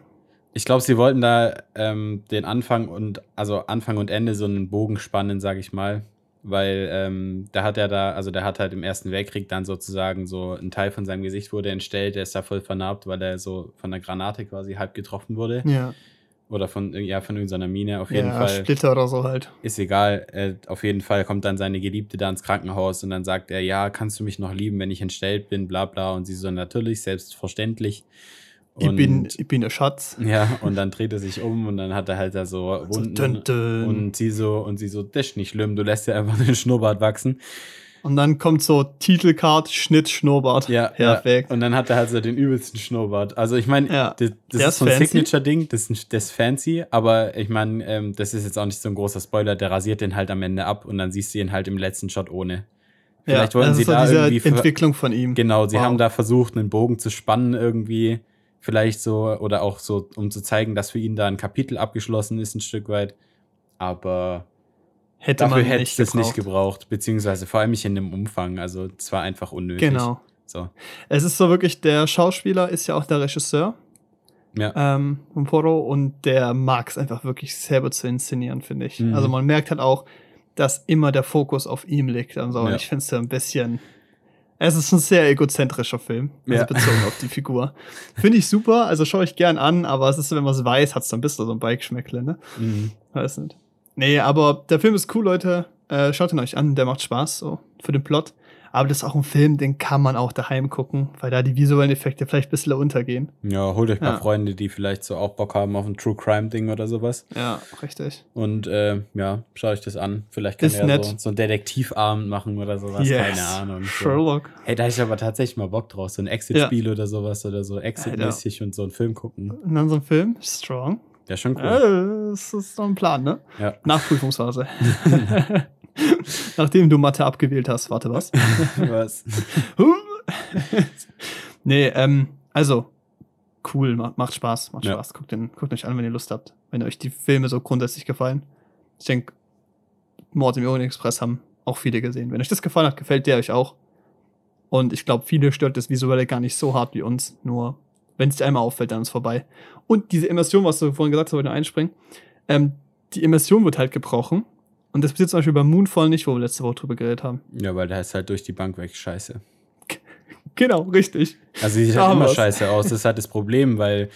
Ich glaube, sie wollten da ähm, den Anfang und, also Anfang und Ende so einen Bogen spannen, sag ich mal. Weil ähm, da hat er da, also der hat halt im Ersten Weltkrieg dann sozusagen so ein Teil von seinem Gesicht wurde entstellt, der ist da voll vernarbt, weil er so von der Granate quasi halb getroffen wurde. Ja. Oder von, ja, von irgendeiner Mine, auf jeden ja, Fall. Splitter oder so halt. Ist egal. Äh, auf jeden Fall kommt dann seine Geliebte da ins Krankenhaus und dann sagt er, ja, kannst du mich noch lieben, wenn ich entstellt bin, bla bla. Und sie so, natürlich, selbstverständlich. Und, ich, bin, ich bin der Schatz. Ja, und dann dreht er sich um und dann hat er halt da so Wunden. So, dün, dün. Und sie so, und sie so, das ist nicht schlimm, du lässt ja einfach den Schnurrbart wachsen. Und dann kommt so Titelcard, Schnitt, Schnurrbart. Ja, perfekt. Ja. Und dann hat er halt so den übelsten Schnurrbart. Also ich meine, ja. das, das ist so ein Signature-Ding, das, ist, das ist fancy, aber ich meine, ähm, das ist jetzt auch nicht so ein großer Spoiler, der rasiert den halt am Ende ab und dann siehst du ihn halt im letzten Shot ohne. Vielleicht ja, wollten sie da irgendwie. Entwicklung von ihm. Genau, sie wow. haben da versucht, einen Bogen zu spannen irgendwie. Vielleicht so, oder auch so, um zu zeigen, dass für ihn da ein Kapitel abgeschlossen ist, ein Stück weit. Aber hätte Dafür man hätte nicht ich das nicht gebraucht. beziehungsweise vor allem nicht in dem Umfang. Also es war einfach unnötig. Genau. So. Es ist so wirklich, der Schauspieler ist ja auch der Regisseur Ja. ähm, von Poro und der mag es einfach wirklich selber zu inszenieren, finde ich. Mhm. Also man merkt halt auch, dass immer der Fokus auf ihm liegt und so. Und Ja. ich finde es ja ein bisschen. Es ist ein sehr egozentrischer Film, also Ja. bezogen auf die Figur. Finde ich super, also schaue ich gern an, aber es ist so, wenn man es weiß, hat es dann ein bisschen so ein Bikeschmeckle, ne? Mhm. Weiß nicht. Nee, aber der Film ist cool, Leute. Äh, schaut ihn euch an, der macht Spaß, so, für den Plot. Aber das ist auch ein Film, den kann man auch daheim gucken, weil da die visuellen Effekte vielleicht ein bisschen untergehen. Ja, holt euch mal Ja. Freunde, die vielleicht so auch Bock haben auf ein True Crime Ding oder sowas. Ja, richtig. Und äh, ja, schaut euch das an. Vielleicht kann er so, so einen Detektivabend machen oder sowas. Keine Ahnung. So. Sherlock. Hey, da hätte ich aber tatsächlich mal Bock drauf. So ein Exit-Spiel oder sowas oder so Exit-mäßig und so einen Film gucken. Und dann so ein Film, strong. Ja, schon cool. Ja, das ist so ein Plan, ne? Ja. Nachprüfungsphase. Nachdem du Mathe abgewählt hast, warte was? Was? nee, ähm, also, cool, ma macht Spaß, macht Ja. Spaß. Guckt, den, guckt euch an, wenn ihr Lust habt. Wenn euch die Filme so grundsätzlich gefallen. Ich denke, Mord im Orient Express haben auch viele gesehen. Wenn euch das gefallen hat, gefällt der euch auch. Und ich glaube, viele stört das Visuelle gar nicht so hart wie uns. Nur, wenn es dir einmal auffällt, dann ist es vorbei. Und diese Immersion, was du vorhin gesagt hast, wollte ich einspringen. Ähm, die Immersion wird halt gebrochen. Und das passiert zum Beispiel beim Moonfall nicht, wo wir letzte Woche drüber geredet haben. Ja, weil der ist halt durch die Bank weg scheiße. Genau, richtig. Also sieht Da halt immer scheiße aus. Das ist halt das Problem, weil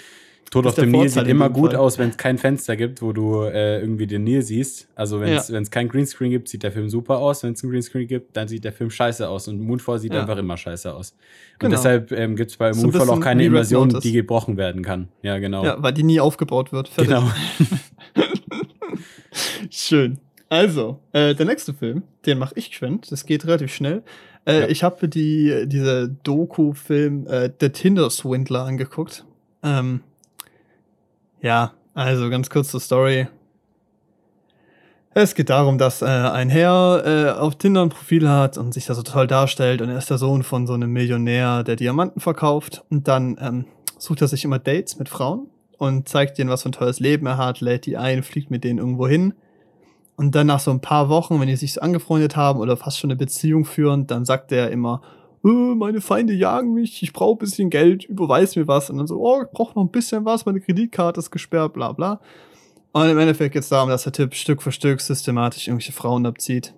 Tod auf der dem Nil sieht immer gut Fall. aus, wenn es kein Fenster gibt, wo du äh, irgendwie den Nil siehst. Also wenn es Ja. kein Greenscreen gibt, sieht der Film super aus. Wenn es einen Greenscreen gibt, dann sieht der Film scheiße aus. Und Moonfall sieht Ja. einfach immer scheiße aus. Und Genau. deshalb ähm, gibt es bei So ein Moonfall auch keine Notice. die gebrochen werden kann. Ja, genau. Ja, weil die nie aufgebaut wird. Fertig. genau. Schön. Also, äh, der nächste Film, den mache ich geschwind. Das geht relativ schnell. Äh, Ja. Ich habe die, diese Doku-Film äh, The Tinder Swindler angeguckt. Ähm, ja, also ganz kurz zur Story. Es geht darum, dass äh, ein Herr äh, auf Tinder ein Profil hat und sich da so toll darstellt und er ist der Sohn von so einem Millionär, der Diamanten verkauft und dann ähm, sucht er sich immer Dates mit Frauen und zeigt denen, was für ein tolles Leben er hat, lädt die ein, fliegt mit denen irgendwo hin und dann nach so ein paar Wochen, wenn die sich so angefreundet haben oder fast schon eine Beziehung führen, dann sagt er immer, meine Feinde jagen mich, ich brauche ein bisschen Geld, überweis mir was. Und dann so, oh, ich brauche noch ein bisschen was, meine Kreditkarte ist gesperrt, bla bla. Und im Endeffekt geht es darum, dass der Typ Stück für Stück systematisch irgendwelche Frauen abzieht.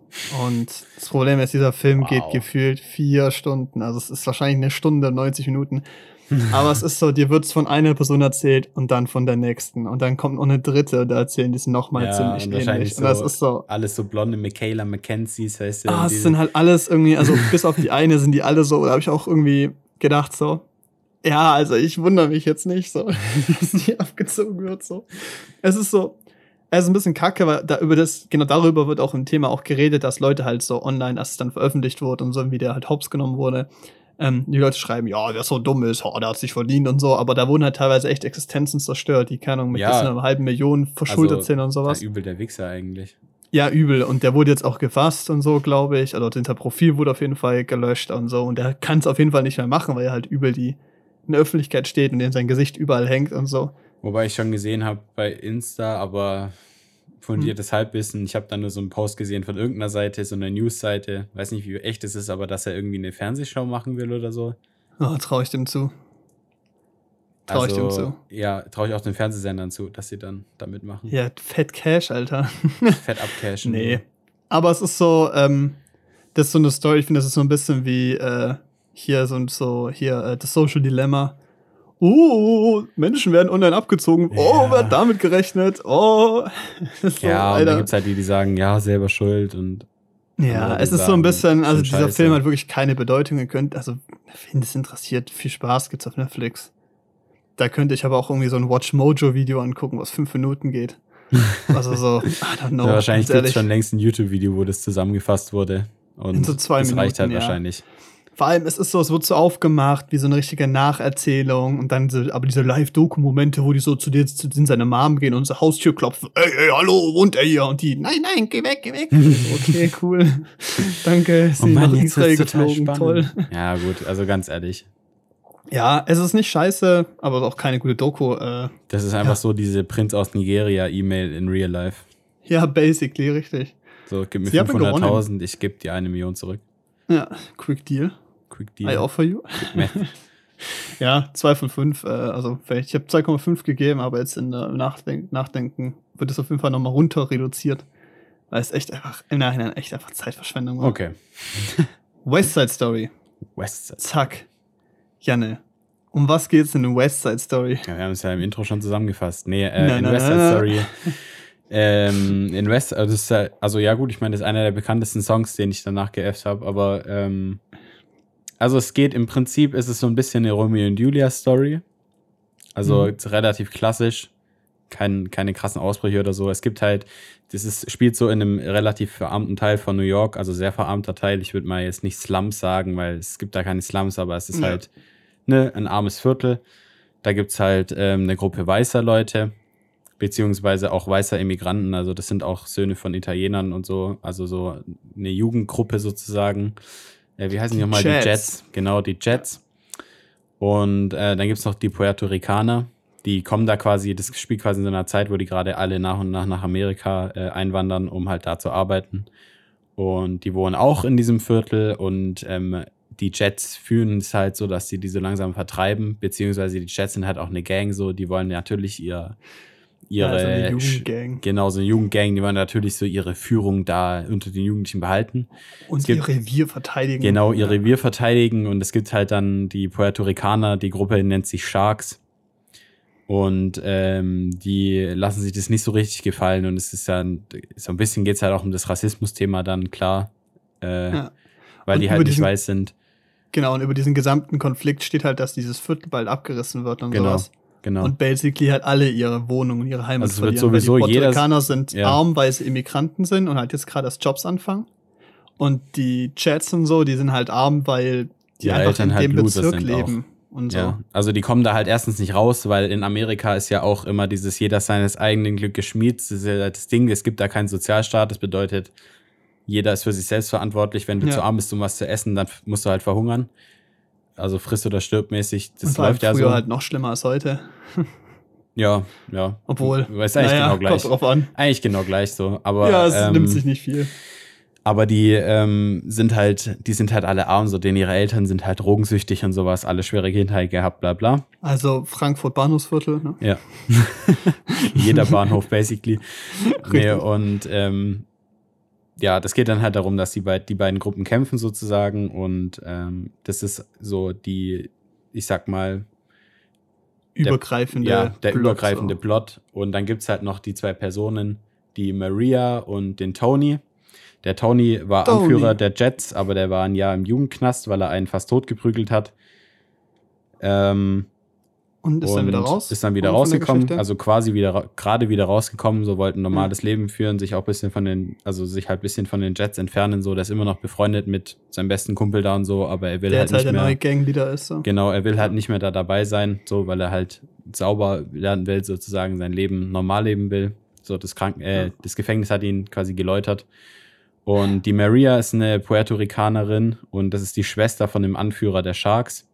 Und das Problem ist, dieser Film Wow. geht gefühlt vier Stunden. Also es ist wahrscheinlich eine Stunde, 90 Minuten. Aber es ist so, dir wird es von einer Person erzählt und dann von der nächsten. Und dann kommt noch eine dritte und da erzählen die es nochmal Ja, ziemlich und ähnlich. Und das so- ist so, Alles so blonde Michaela McKenzies, weißt du? Ah, es sind halt alles irgendwie, also bis auf die eine sind die alle so, da habe ich auch irgendwie gedacht so, ja, also ich wundere mich jetzt nicht so, dass die abgezogen wird so. Es ist so, es ist ein bisschen kacke, weil da über das, genau darüber wird auch im Thema auch geredet, dass Leute halt so online, als es dann veröffentlicht wurde und so, wie der halt hops genommen wurde, ähm, die Leute schreiben, ja, wer so dumm ist, oh, der hat sich verdient und so, aber da wurden halt teilweise echt Existenzen zerstört, die, keine Ahnung, mit Ja. bis einer halben Million verschuldet Also, sind und sowas. Ja, übel der Wichser eigentlich. Ja, übel. Und der wurde jetzt auch gefasst und so, glaube ich. Also hinter Profil wurde auf jeden Fall gelöscht und so. Und der kann es auf jeden Fall nicht mehr machen, weil er halt übel die in der Öffentlichkeit steht und in sein Gesicht überall hängt und so. Wobei ich schon gesehen habe bei Insta, aber fundiertes Hm. Halbwissen. Ich habe da nur so einen Post gesehen von irgendeiner Seite, so einer News-Seite. Weiß nicht, wie echt es ist, aber dass er irgendwie eine Fernsehshow machen will oder so. Oh, traue ich dem zu. Trau ich dem zu. Ja, traue ich auch den Fernsehsendern zu, dass sie dann da mitmachen. Ja, Fett Cash, Alter. Fett abcashen. nee. Aber es ist so, ähm, das ist so eine Story, ich finde, das ist so ein bisschen wie äh, hier so, so hier äh, das Social Dilemma. Oh, Menschen werden online abgezogen. Oh, Ja. wer hat damit gerechnet? Oh. Das so, Ja, und Alter. dann gibt es halt die, die sagen, ja, selber schuld und Ja, es ist so ein bisschen, also dieser scheiße. Film hat wirklich keine Bedeutung. Ihr könnt, also, wenn es interessiert, viel Spaß gibt's auf Netflix. Da könnte ich aber auch irgendwie so ein Watch Mojo Video angucken, was fünf Minuten geht. Also so, I don't know. ja, wahrscheinlich gibt es schon längst ein YouTube-Video, wo das zusammengefasst wurde. Und In so zwei das reicht halt Minuten, ja. wahrscheinlich. Vor allem, es ist so, es wird so aufgemacht, wie so eine richtige Nacherzählung und dann so, aber diese Live-Doku-Momente, wo die so zu dir, zu in seine Mom gehen und so Haustür klopfen, ey, ey, hallo, wohnt er hier? Und die, nein, nein, geh weg, geh weg. okay, cool. Danke, Oh sie nach Mann, jetzt Israel geflogen, toll. Ja, gut, also ganz ehrlich. Ja, es ist nicht scheiße, aber auch keine gute Doku. Äh, Das ist einfach Ja. so diese Prinz aus Nigeria E-Mail in real life. ja, basically, richtig. So, gib mir Sie haben gewonnen. 500.000, ich gebe dir eine Million zurück. Ja, Quick Deal. Quick I Deal. offer you. Ja, 2 von 5. Äh, also vielleicht, ich habe 2,5 gegeben, aber jetzt in der Nachdenk Nachdenken wird es auf jeden Fall nochmal runter reduziert. Weil es echt einfach, im Nachhinein echt einfach Zeitverschwendung war. Okay. West Side Story. Westside. Zack. Janne. Um was geht's in der West Side Story? Ja, wir haben es ja im Intro schon zusammengefasst. Nee, äh, Nein, in nein, West Side nein. Story. ähm, in West, also, ist, ja- also ja gut, ich meine, das ist einer der bekanntesten Songs, den ich danach geäfft habe, aber ähm, also es geht im Prinzip, ist es so ein bisschen eine Romeo und Julia Story. Also Mhm. relativ klassisch, kein, keine krassen Ausbrüche oder so. Es gibt halt, das ist, spielt so in einem relativ verarmten Teil von New York, also sehr verarmter Teil. Ich würde mal jetzt nicht Slums sagen, weil es gibt da keine Slums, aber es ist Ja. halt ne, ein armes Viertel. Da gibt es halt ähm, eine Gruppe weißer Leute, beziehungsweise auch weißer Immigranten. Also das sind auch Söhne von Italienern und so. Also so eine Jugendgruppe sozusagen. Äh, wie heißen die Die nochmal? Die Jets. Jets. Genau, die Jets. Und äh, dann gibt es noch die Puerto Ricaner. Die kommen da quasi, das spielt quasi in so einer Zeit, wo die gerade alle nach und nach nach Amerika äh, einwandern, um halt da zu arbeiten. Und die wohnen auch in diesem Viertel und ähm, die Jets fühlen es halt so, dass sie die so langsam vertreiben, beziehungsweise die Jets sind halt auch eine Gang so, die wollen natürlich ihr, ihre, Ja, so eine Jugendgang. genau, so eine Jugendgang, die wollen natürlich so ihre Führung da unter den Jugendlichen behalten. Und gibt- ihr Revier verteidigen. Genau, ihr Revier verteidigen und es gibt halt dann die Puerto Ricaner, die Gruppe nennt sich Sharks. Und ähm, die lassen sich das nicht so richtig gefallen und es ist dann, so ein bisschen geht es halt auch um das Rassismus-Thema dann, klar. Äh, Ja. Weil Und die halt nicht weiß sind. Genau, und über diesen gesamten Konflikt steht halt, dass dieses Viertel bald abgerissen wird und Genau, sowas. Genau. Und basically halt alle ihre Wohnungen, ihre Heimat Also wird verlieren. weil sowieso die jeder- Puerto sind Ja. arm, weil sie Immigranten sind und halt jetzt gerade erst Jobs anfangen. Und die Chats und so, die sind halt arm, weil die einfach Eltern in halt dem Loser Bezirk sind auch. leben. Und so. Ja, also die kommen da halt erstens nicht raus, weil in Amerika ist ja auch immer dieses jeder seines eigenen Glückes Schmied. Das ist ja das Ding, es gibt da keinen Sozialstaat. Das bedeutet, jeder ist für sich selbst verantwortlich. Wenn du Ja. zu arm bist, um was zu essen, dann musst du halt verhungern. Also friss oder stirb mäßig. Das läuft ja früher so. halt noch schlimmer als heute. ja, ja. Obwohl. Ist eigentlich genau gleich. Kommt drauf an. Eigentlich genau gleich so. Aber, ja, es ähm, nimmt sich nicht viel. aber die ähm, sind halt, die sind halt alle arm, so denen ihre Eltern sind halt drogensüchtig und sowas, alle schwere Kindheit gehabt, bla bla. Also Frankfurt Bahnhofsviertel, ne? Ja. Jeder Bahnhof, basically. Nee, und ähm, ja, das geht dann halt darum, dass die, beid, die beiden Gruppen kämpfen sozusagen. Und ähm, das ist so die, ich sag mal, Übergreifende. ja, der Plot, übergreifende so. Plot. Und dann gibt's halt noch die zwei Personen, die Maria und den Tony. Der Tony war Tony. Anführer der Jets, aber der war ein Jahr im Jugendknast, weil er einen fast totgeprügelt hat. Ähm, Und ist dann wieder raus? Ist dann wieder der rausgekommen, also quasi wieder ra- gerade wieder rausgekommen, so wollten ein normales Leben führen, sich auch ein bisschen von den, also sich halt ein bisschen von den Jets entfernen, so, der ist immer noch befreundet mit seinem besten Kumpel da und so, aber er will der halt halt nicht der neue mehr, Gangleader ist. So. genau, er will halt nicht mehr da dabei sein, so, weil er halt sauber lernen will, sozusagen sein Leben normal leben will. So, das Kranken, äh, Ja. das Gefängnis hat ihn quasi geläutert. Und die Maria ist eine Puerto Ricanerin und das ist die Schwester von dem Anführer der Sharks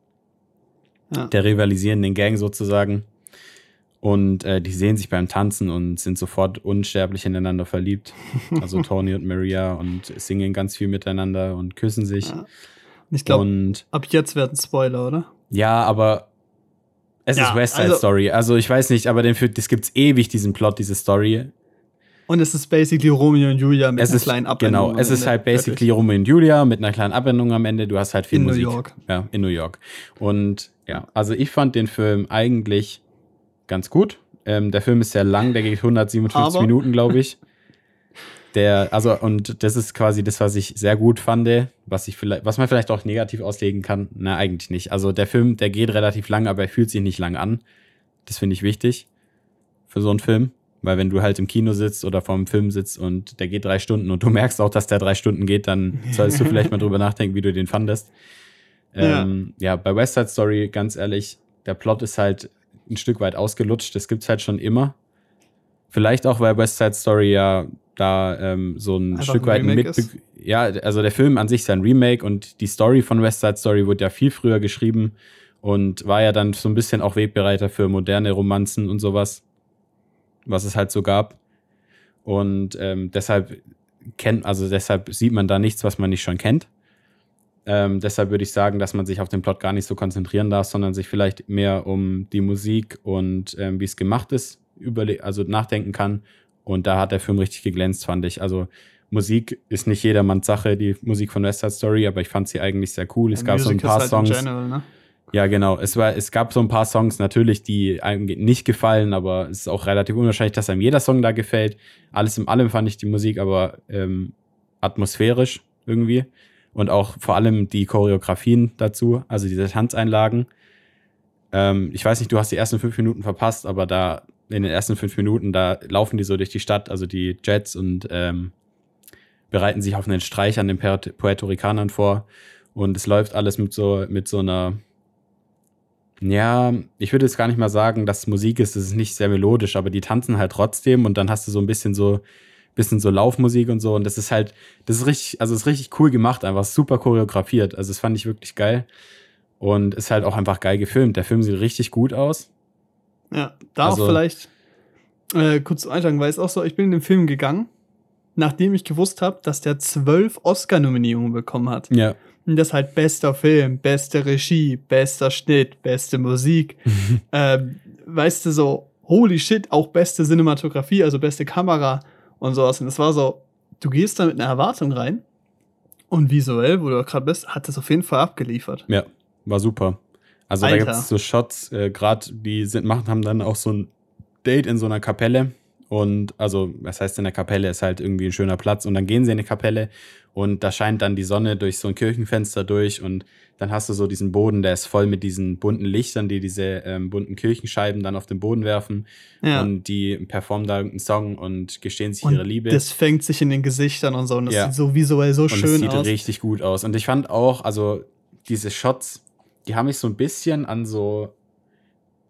Ja. der rivalisierenden Gang sozusagen. Und äh, die sehen sich beim Tanzen und sind sofort unsterblich ineinander verliebt. Also Tony und Maria und singen ganz viel miteinander und küssen sich. Ja. Ich glaube, ab jetzt werden Spoiler, oder? ja, aber es Ja, ist West Side also- Story. Also ich weiß nicht, aber den das gibt's ewig, diesen Plot, diese Story. Und es ist basically Romeo und Julia mit es einer ist, kleinen Abwendung. Genau, es ist halt basically Romeo und Julia mit einer kleinen Abwendung am Ende. Du hast halt viel In New Musik. York. Ja, in New York. Und ja, also ich fand den Film eigentlich ganz gut. Ähm, der Film ist sehr lang, der geht 157 Aber- Minuten, glaube ich. Der, also, und das ist quasi das, was ich sehr gut fand, was ich vielleicht, was man vielleicht auch negativ auslegen kann. Na, eigentlich nicht. Also der Film, der geht relativ lang, aber er fühlt sich nicht lang an. Das finde ich wichtig für so einen Film. Weil wenn du halt im Kino sitzt oder vorm Film sitzt und der geht drei Stunden und du merkst auch, dass der drei Stunden geht, dann solltest du vielleicht mal drüber nachdenken, wie du den fandest. Ja. Ähm, ja. bei West Side Story, ganz ehrlich, der Plot ist halt ein Stück weit ausgelutscht. Das gibt's halt schon immer. Vielleicht auch, weil West Side Story ja da ähm, so ein Einfach Stück ein weit mit. ist. Ja, also der Film an sich ist ja ein Remake und die Story von West Side Story wurde ja viel früher geschrieben und war ja dann so ein bisschen auch Wegbereiter für moderne Romanzen und sowas, was es halt so gab. Und ähm, deshalb kennt, also deshalb sieht man da nichts, was man nicht schon kennt. Ähm, deshalb würde ich sagen, dass man sich auf den Plot gar nicht so konzentrieren darf, sondern sich vielleicht mehr um die Musik und ähm, wie es gemacht ist, also nachdenken kann. Und da hat der Film richtig geglänzt, fand ich. Also Musik ist nicht jedermanns Sache, die Musik von West Side Story, aber ich fand sie eigentlich sehr cool. Es ja, gab Music so ein paar halt Songs. General, ne? Ja, genau. Es, war, es gab so ein paar Songs natürlich, die einem nicht gefallen, aber es ist auch relativ unwahrscheinlich, dass einem jeder Song da gefällt. Alles in allem fand ich die Musik aber ähm, atmosphärisch irgendwie. Und auch vor allem die Choreografien dazu, also diese Tanzeinlagen. Ähm, ich weiß nicht, du hast die ersten fünf Minuten verpasst, aber da in den ersten fünf Minuten, da laufen die so durch die Stadt, also die Jets und ähm, bereiten sich auf einen Streich an den Puerto Ricanern vor. Und es läuft alles mit so, mit so einer ja, ich würde jetzt gar nicht mal sagen, dass Musik ist, es ist nicht sehr melodisch, aber die tanzen halt trotzdem und dann hast du so ein bisschen so, bisschen so Laufmusik und so und das ist halt, das ist richtig, also ist richtig cool gemacht, einfach super choreografiert. Also das fand ich wirklich geil und ist halt auch einfach geil gefilmt. Der Film sieht richtig gut aus. Ja, da also, auch vielleicht äh, kurz einsteigen, weil es auch so, ich bin in den Film gegangen, nachdem ich gewusst habe, dass der zwölf Oscar-Nominierungen bekommen hat. Ja. Und das halt bester Film, beste Regie, bester Schnitt, beste Musik. ähm, weißt du, so, holy shit, auch beste Cinematografie, also beste Kamera und sowas. Und das war so, du gehst da mit einer Erwartung rein und visuell, wo du gerade bist, hat das auf jeden Fall abgeliefert. Ja, war super. Also Alter. da gibt es so Shots, äh, gerade die sind, machen, haben dann auch so ein Date in so einer Kapelle. Und also, was heißt in der Kapelle, ist halt irgendwie ein schöner Platz. Und dann gehen sie in die Kapelle und da scheint dann die Sonne durch so ein Kirchenfenster durch und dann hast du so diesen Boden, der ist voll mit diesen bunten Lichtern, die diese ähm, bunten Kirchenscheiben dann auf den Boden werfen ja. und die performen da irgendeinen Song und gestehen sich und ihre Liebe. Das fängt sich in den Gesichtern und so und das ja. sieht so visuell so und schön aus. Das sieht richtig gut aus und ich fand auch, also diese Shots, die haben mich so ein bisschen an so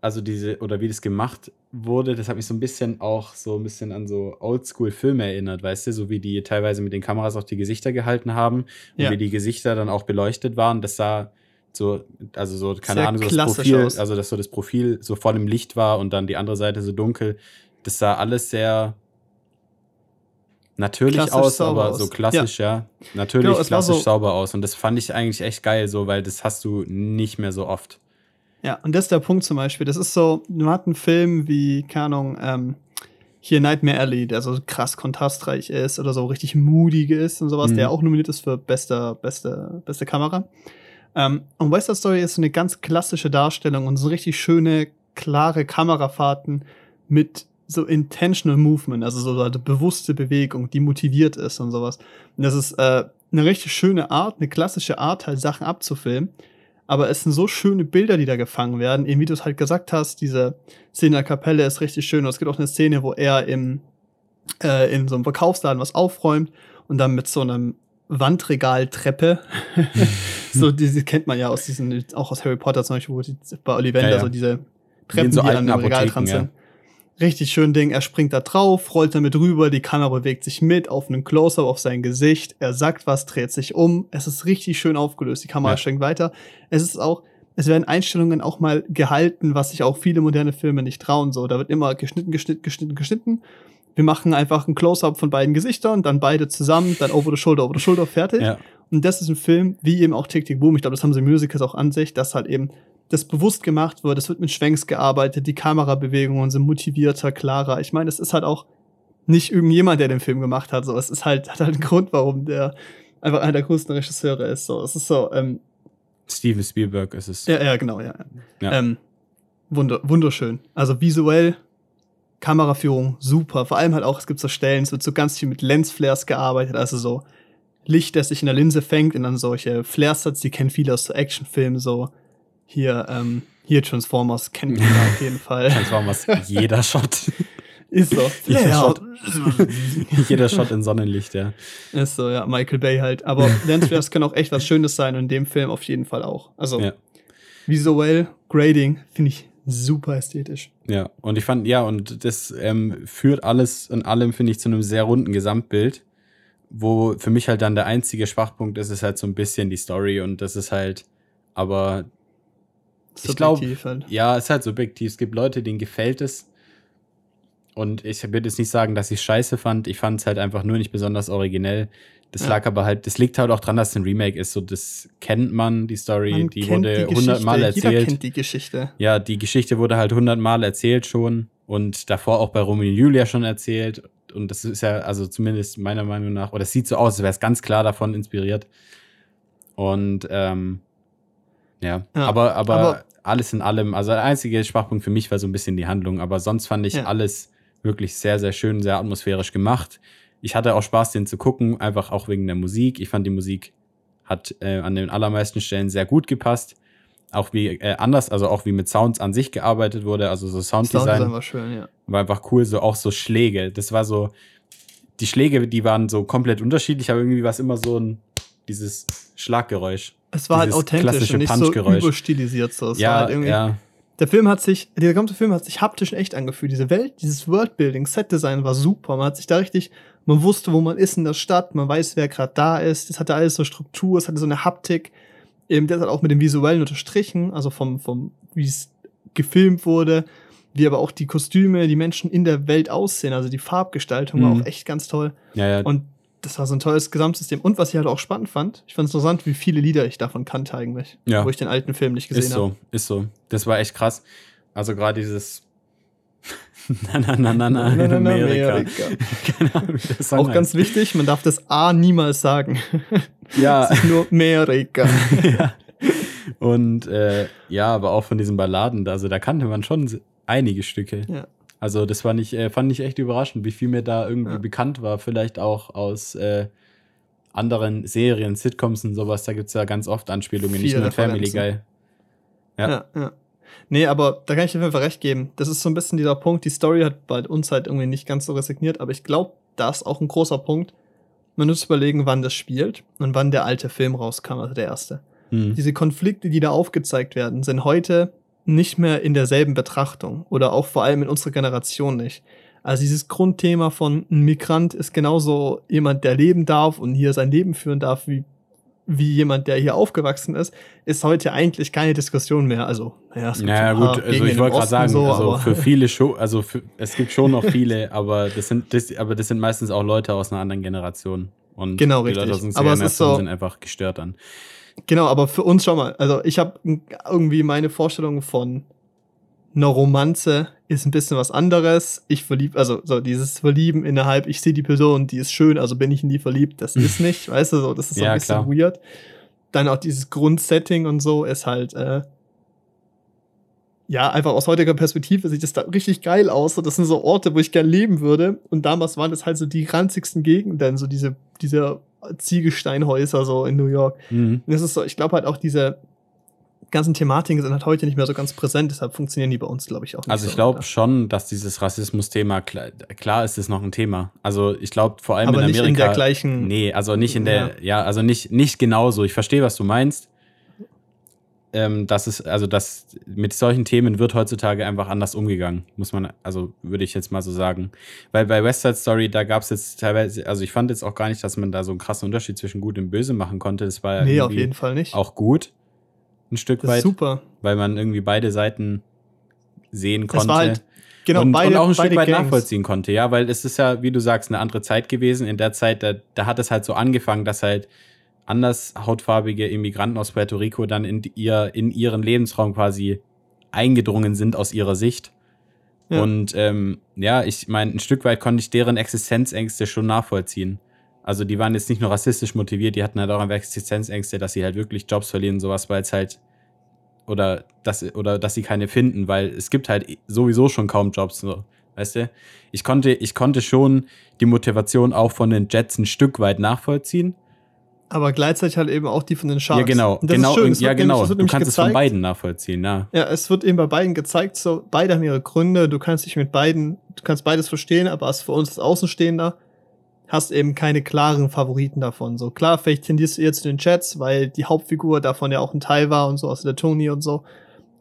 also diese, oder wie das gemacht wurde, das hat mich so ein bisschen auch so ein bisschen an so Oldschool-Filme erinnert, weißt du, so wie die teilweise mit den Kameras auch die Gesichter gehalten haben ja. und wie die Gesichter dann auch beleuchtet waren. Das sah so, also so, keine Sehr Ahnung, so das Profil, aus. also dass so das Profil so voll im Licht war und dann die andere Seite so dunkel. Das sah alles sehr natürlich klassisch aus, aber aus. so klassisch, ja. ja. Natürlich genau, klassisch so sauber aus. Und das fand ich eigentlich echt geil, so, weil das hast du nicht mehr so oft. Ja, und das ist der Punkt zum Beispiel. Das ist so, man hat einen Film wie, keine Ahnung, ähm, hier Nightmare Alley, der so krass kontrastreich ist oder so richtig moody ist und sowas, mhm. der auch nominiert ist für beste, beste, beste Kamera. Ähm, und West Side Story ist so eine ganz klassische Darstellung und so richtig schöne, klare Kamerafahrten mit so intentional Movement, also so eine bewusste Bewegung, die motiviert ist und sowas. Und das ist äh, eine richtig schöne Art, eine klassische Art, halt Sachen abzufilmen aber es sind so schöne Bilder, die da gefangen werden. Eben wie du es halt gesagt hast, diese Szene der Kapelle ist richtig schön. Und es gibt auch eine Szene, wo er im, äh, in so einem Verkaufsladen was aufräumt und dann mit so einem Wandregaltreppe. so, diese kennt man ja aus diesen, auch aus Harry Potter zum Beispiel, wo die, bei Ollivander ja, ja. so diese Treppen, so die an dem Regal dran sind. Ja. Richtig schön Ding. Er springt da drauf, rollt damit rüber, die Kamera bewegt sich mit auf einen Close-Up auf sein Gesicht. Er sagt was, dreht sich um. Es ist richtig schön aufgelöst. Die Kamera ja. schwenkt weiter. Es ist auch, es werden Einstellungen auch mal gehalten, was sich auch viele moderne Filme nicht trauen. So, da wird immer geschnitten, geschnitten, geschnitten, geschnitten. Wir machen einfach ein Close-Up von beiden Gesichtern, dann beide zusammen, dann over the shoulder, over the shoulder, fertig. Ja. Und das ist ein Film, wie eben auch Tick Tick Boom. Ich glaube, das haben sie Musicals auch an sich, dass halt eben das bewusst gemacht wird. Es wird mit Schwenks gearbeitet, die Kamerabewegungen sind motivierter, klarer. Ich meine, es ist halt auch nicht irgendjemand, der den Film gemacht hat. So, es ist halt, hat halt einen Grund, warum der einfach einer der größten Regisseure ist. So, es ist so. Ähm, Steven Spielberg ist es. Ja, ja, genau, ja. ja. Ähm, wunder, wunderschön. Also visuell, Kameraführung, super. Vor allem halt auch, es gibt so Stellen, es wird so ganz viel mit Lensflares gearbeitet, also so Licht, das sich in der Linse fängt und dann solche Flares hat, die kennen viele aus so Actionfilmen, so hier, ähm, hier Transformers kennt man auf jeden Fall. Transformers, jeder Shot. Ist so. Jeder, ja. Shot, jeder Shot in Sonnenlicht, ja. Ist so, ja. Michael Bay halt. Aber Lensflares können auch echt was Schönes sein und in dem Film auf jeden Fall auch. Also ja. visuell, Grading finde ich super ästhetisch. Ja, und ich fand, ja, und das ähm, führt alles in allem, finde ich, zu einem sehr runden Gesamtbild, wo für mich halt dann der einzige Schwachpunkt ist, ist halt so ein bisschen die Story und das ist halt, aber ich glaube, halt. ja, es ist halt subjektiv. Es gibt Leute, denen gefällt es. und ich würde jetzt nicht sagen, dass ich scheiße fand. Ich fand es halt einfach nur nicht besonders originell. Das Ja. lag aber halt, das liegt halt auch dran, dass es ein Remake ist. So, das kennt man, die Story, Man die wurde hundertmal Geschichte, Jeder erzählt. kennt die Geschichte. Ja, die Geschichte wurde halt hundertmal erzählt schon und davor auch bei Romeo und Julia schon erzählt. Und das ist ja, also zumindest meiner Meinung nach, oder es sieht so aus, als wäre es ganz klar davon inspiriert. Und ähm, ja, Ja, aber, aber, aber- alles in allem, also der einzige Schwachpunkt für mich war so ein bisschen die Handlung, aber sonst fand ich Ja. alles wirklich sehr, sehr schön, sehr atmosphärisch gemacht. Ich hatte auch Spaß, den zu gucken, einfach auch wegen der Musik. Ich fand die Musik hat äh, an den allermeisten Stellen sehr gut gepasst. Auch wie äh, anders, also auch wie mit Sounds an sich gearbeitet wurde, also so Sounddesign Sounddesign war schön, ja. war einfach cool, so auch so Schläge. Das war so, die Schläge, die waren so komplett unterschiedlich, aber irgendwie war es immer so ein, dieses Schlaggeräusch. Es war halt authentisch und nicht so überstilisiert. So. Es war ja, halt irgendwie, ja, Der Film hat sich, der ganze Film hat sich haptisch echt angefühlt. Diese Welt, dieses Worldbuilding, Setdesign war super. Man hat sich da richtig, man wusste, wo man ist in der Stadt, man weiß, wer gerade da ist. Es hatte alles so Struktur, es hatte so eine Haptik. Eben das hat auch mit dem Visuellen unterstrichen, also vom, vom, wie es gefilmt wurde, wie aber auch die Kostüme, die Menschen in der Welt aussehen. Also die Farbgestaltung war Mhm. auch echt ganz toll. ja, ja. Und das war so ein tolles Gesamtsystem. Und was ich halt auch spannend fand, ich fand es interessant, wie viele Lieder ich davon kannte eigentlich, Ja. wo ich den alten Film nicht gesehen ist habe. so, ist so. Das war echt krass. Also gerade dieses Na, na, na, na, na, in Amerika. Keine Ahnung, Auch heißt. ganz wichtig, man darf das A niemals sagen. Ja, Es ist nur Amerika. ja. Und äh, ja, aber auch von diesen Balladen, also da kannte man schon einige Stücke. Ja. Also das war nicht, äh, fand ich echt überraschend, wie viel mir da irgendwie Ja. bekannt war. Vielleicht auch aus äh, anderen Serien, Sitcoms und sowas. Da gibt es ja ganz oft Anspielungen, nicht Viele nur in Family. Guy. Ja. Ja. ja, Nee, aber da kann ich auf jeden Fall recht geben. Das ist so ein bisschen dieser Punkt, die Story hat bei uns halt irgendwie nicht ganz so resigniert, aber ich glaube, da ist auch ein großer Punkt. Man muss überlegen, wann das spielt und wann der alte Film rauskam, also der erste. Hm. Diese Konflikte, die da aufgezeigt werden, sind heute nicht mehr in derselben Betrachtung oder auch vor allem in unserer Generation nicht. Also dieses Grundthema von ein Migrant ist genauso jemand, der leben darf und hier sein Leben führen darf, wie, wie jemand, der hier aufgewachsen ist, ist heute eigentlich keine Diskussion mehr. Also, naja, es gibt Naja, gut, also ich wollte gerade sagen, so, also für viele schon, also für, es gibt schon noch viele, aber das sind, das, aber das sind meistens auch Leute aus einer anderen Generation. Und Genau, die richtig. Leute aus unserer Aber Generation so- sind einfach gestört dann. Genau, aber für uns schon mal. Also ich habe irgendwie meine Vorstellung von einer Romanze ist ein bisschen was anderes. Ich verlieb, also so dieses Verlieben innerhalb, ich sehe die Person, die ist schön, also bin ich in die verliebt. Das ist nicht, weißt du, so, das ist so Ja, ein bisschen klar. weird. Dann auch dieses Grundsetting und so ist halt, äh, ja, einfach aus heutiger Perspektive sieht das da richtig geil aus. So, das sind so Orte, wo ich gern leben würde. Und damals waren das halt so die ranzigsten Gegenden, so diese, diese Ziegelsteinhäuser so in New York. Mhm. Und das ist so, ich glaube halt auch diese ganzen Thematiken sind halt heute nicht mehr so ganz präsent, deshalb funktionieren die bei uns, glaube ich, auch nicht Also so. ich glaube weiter. schon, dass dieses Rassismus-Thema, klar, klar ist es noch ein Thema. Also ich glaube vor allem aber in nicht Amerika. in der gleichen. Nee, also nicht in der, ja, also nicht, nicht genauso. Ich verstehe, was du meinst. Ähm, das ist, also das, mit solchen Themen wird heutzutage einfach anders umgegangen, muss man, also würde ich jetzt mal so sagen. Weil bei West Side Story, da gab es jetzt teilweise, also ich fand jetzt auch gar nicht, dass man da so einen krassen Unterschied zwischen Gut und Böse machen konnte. Das war ja nee, auf jeden Fall nicht. auch gut, ein Stück das ist weit, super. weil man irgendwie beide Seiten sehen Das konnte war halt, genau, und, beide, und auch ein Stück weit Gangs. nachvollziehen konnte, ja, weil es ist ja, wie du sagst, eine andere Zeit gewesen. In der Zeit, da, da hat es halt so angefangen, dass halt anders hautfarbige Immigranten aus Puerto Rico dann in, ihr, in ihren Lebensraum quasi eingedrungen sind aus ihrer Sicht. Ja. Und ähm, ja, ich meine, ein Stück weit konnte ich deren Existenzängste schon nachvollziehen. Also die waren jetzt nicht nur rassistisch motiviert, die hatten halt auch einfach Existenzängste, dass sie halt wirklich Jobs verlieren und sowas, weil es halt oder dass oder dass sie keine finden, weil es gibt halt sowieso schon kaum Jobs, so, weißt du? Ich konnte ich konnte schon die Motivation auch von den Jets ein Stück weit nachvollziehen. Aber gleichzeitig halt eben auch die von den Sharks. Ja, genau, genau, schön. ja nämlich- genau. wird Du nämlich kannst es von gezeigt- beiden nachvollziehen, ja. Ja, es wird eben bei beiden gezeigt, so beide haben ihre Gründe, du kannst dich mit beiden, du kannst beides verstehen, aber als für uns als Außenstehender hast eben keine klaren Favoriten davon. So klar, vielleicht tendierst du eher zu den Chats, weil die Hauptfigur davon ja auch ein Teil war und so, also der Tony und so.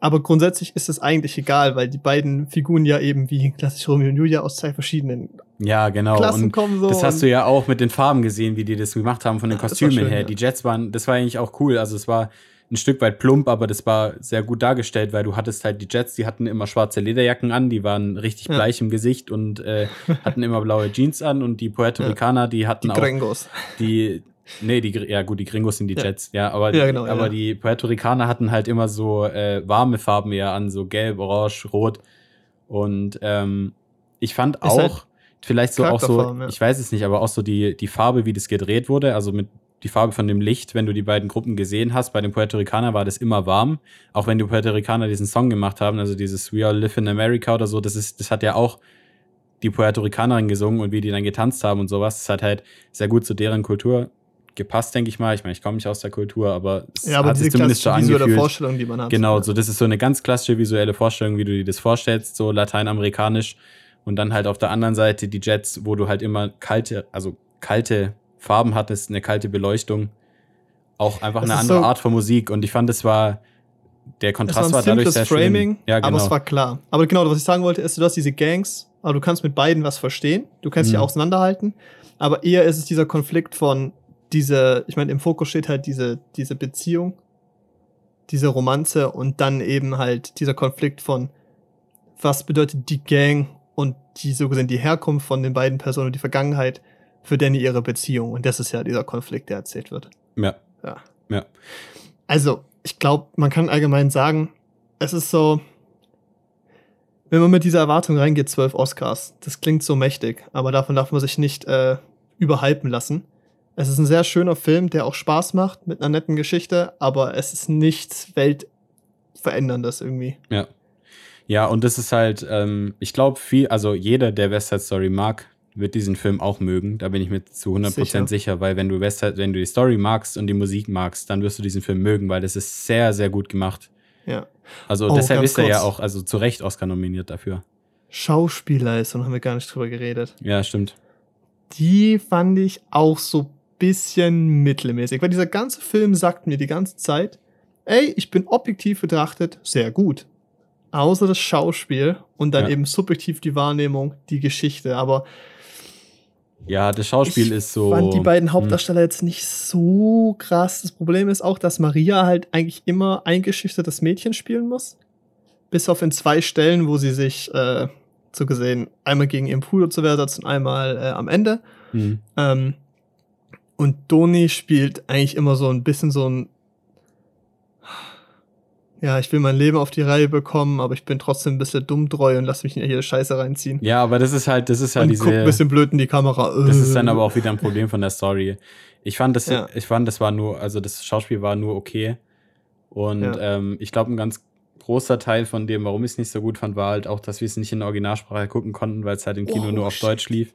Aber grundsätzlich ist es eigentlich egal, weil die beiden Figuren ja eben wie klassisch Romeo und Julia aus zwei verschiedenen Ja, genau. Klassen und kommen so. Das hast du ja auch mit den Farben gesehen, wie die das gemacht haben von den Ja, Kostümen schön, her. ja. Die Jets waren, das war eigentlich auch cool. Also es war, ein Stück weit plump, aber das war sehr gut dargestellt, weil du hattest halt die Jets, die hatten immer schwarze Lederjacken an, die waren richtig Ja. bleich im Gesicht und äh, hatten immer blaue Jeans an und die Puerto Ricaner, die hatten Die auch Gringos. die, nee, die, ja gut, die Gringos sind die Ja. Jets, ja, aber, Ja, genau, aber ja. die Puerto Ricaner hatten halt immer so äh, warme Farben eher an, so gelb, orange, rot. Und ähm, ich fand Ist halt auch, vielleicht so auch so, ich weiß es nicht, aber auch so die, die Farbe, wie das gedreht wurde, also mit die Farbe von dem Licht, wenn du die beiden Gruppen gesehen hast, bei den Puerto Ricaner war das immer warm, auch wenn die Puerto Ricaner diesen Song gemacht haben, also dieses We All Live in America oder so, das ist, das hat ja auch die Puerto Ricanerin gesungen und wie die dann getanzt haben und sowas. Das hat halt sehr gut zu deren Kultur gepasst, denke ich mal. Ich meine, ich komme nicht aus der Kultur, aber es Ja, aber hat sich zumindest so klassische visuelle angefühlt. Vorstellung, die man hat. Genau, so das ist so eine ganz klassische visuelle Vorstellung, wie du dir das vorstellst, so lateinamerikanisch. Und dann halt auf der anderen Seite die Jets, wo du halt immer kalte, also kalte Farben hattest, eine kalte Beleuchtung. Auch einfach Das eine andere so- Art von Musik. Und ich fand, das war, der Es Kontrast war war, dadurch sehr Framing, schön. Ja, genau. aber es war klar. Aber genau, was ich sagen wollte, ist, du hast diese Gangs, aber du kannst mit beiden was verstehen. Du kannst sie Mhm. auseinanderhalten. Aber eher ist es dieser Konflikt von diese, ich meine, im Fokus steht halt diese, diese Beziehung, diese Romanze und dann eben halt dieser Konflikt von, was bedeutet die Gang und die so gesehen die Herkunft von den beiden Personen und die Vergangenheit für Danny ihre Beziehung. Und das ist ja dieser Konflikt, der erzählt wird. ja, Ja. ja. Also, ich glaube, man kann allgemein sagen, es ist so, wenn man mit dieser Erwartung reingeht, zwölf Oscars, das klingt so mächtig, aber davon darf man sich nicht äh, überhypen lassen. Es ist ein sehr schöner Film, der auch Spaß macht mit einer netten Geschichte, aber es ist nichts Weltveränderndes irgendwie. Ja. Ja, und das ist halt, ähm, ich glaube, viel, also jeder, der West Side Story mag, wird diesen Film auch mögen. Da bin ich mir zu 100% sicher, Sicher. weil wenn du West Side, wenn du die Story magst und die Musik magst, dann wirst du diesen Film mögen, weil das ist sehr, sehr gut gemacht. Ja. Also Oh, deshalb ist er ja auch, also zu Recht Oscar nominiert dafür. Schauspielleistung haben wir gar nicht drüber geredet. Ja, stimmt. die fand ich auch so bisschen mittelmäßig, weil dieser ganze Film sagt mir die ganze Zeit, ey, ich bin objektiv betrachtet sehr gut. Außer das Schauspiel und dann Ja. eben subjektiv die Wahrnehmung, die Geschichte. Aber Ja, das Schauspiel ich ist so. fand die beiden hm, Hauptdarsteller jetzt nicht so krass. Das Problem ist auch, dass Maria halt eigentlich immer eingeschüchtertes Mädchen spielen muss. Bis auf in zwei Stellen, wo sie sich äh, so gesehen einmal gegen ihren Bruder zur Wehr setzt und einmal äh, am Ende. hm. Ähm, und Doni spielt eigentlich immer so ein bisschen so ein. Ja, ich will mein Leben auf die Reihe bekommen, aber ich bin trotzdem ein bisschen dummtreu und lass mich in jede Scheiße reinziehen. Ja, aber das ist halt, das ist halt und diese. guckt ein bisschen blöd in die Kamera. Das ist dann aber auch wieder ein Problem von der Story. Ich fand das, Ja. ich fand, das war nur, also das Schauspiel war nur okay. Und Ja. ähm, ich glaube, ein ganz großer Teil von dem, warum ich es nicht so gut fand, war halt auch, dass wir es nicht in der Originalsprache gucken konnten, weil es halt im Kino Oh, nur auf shit. Deutsch lief.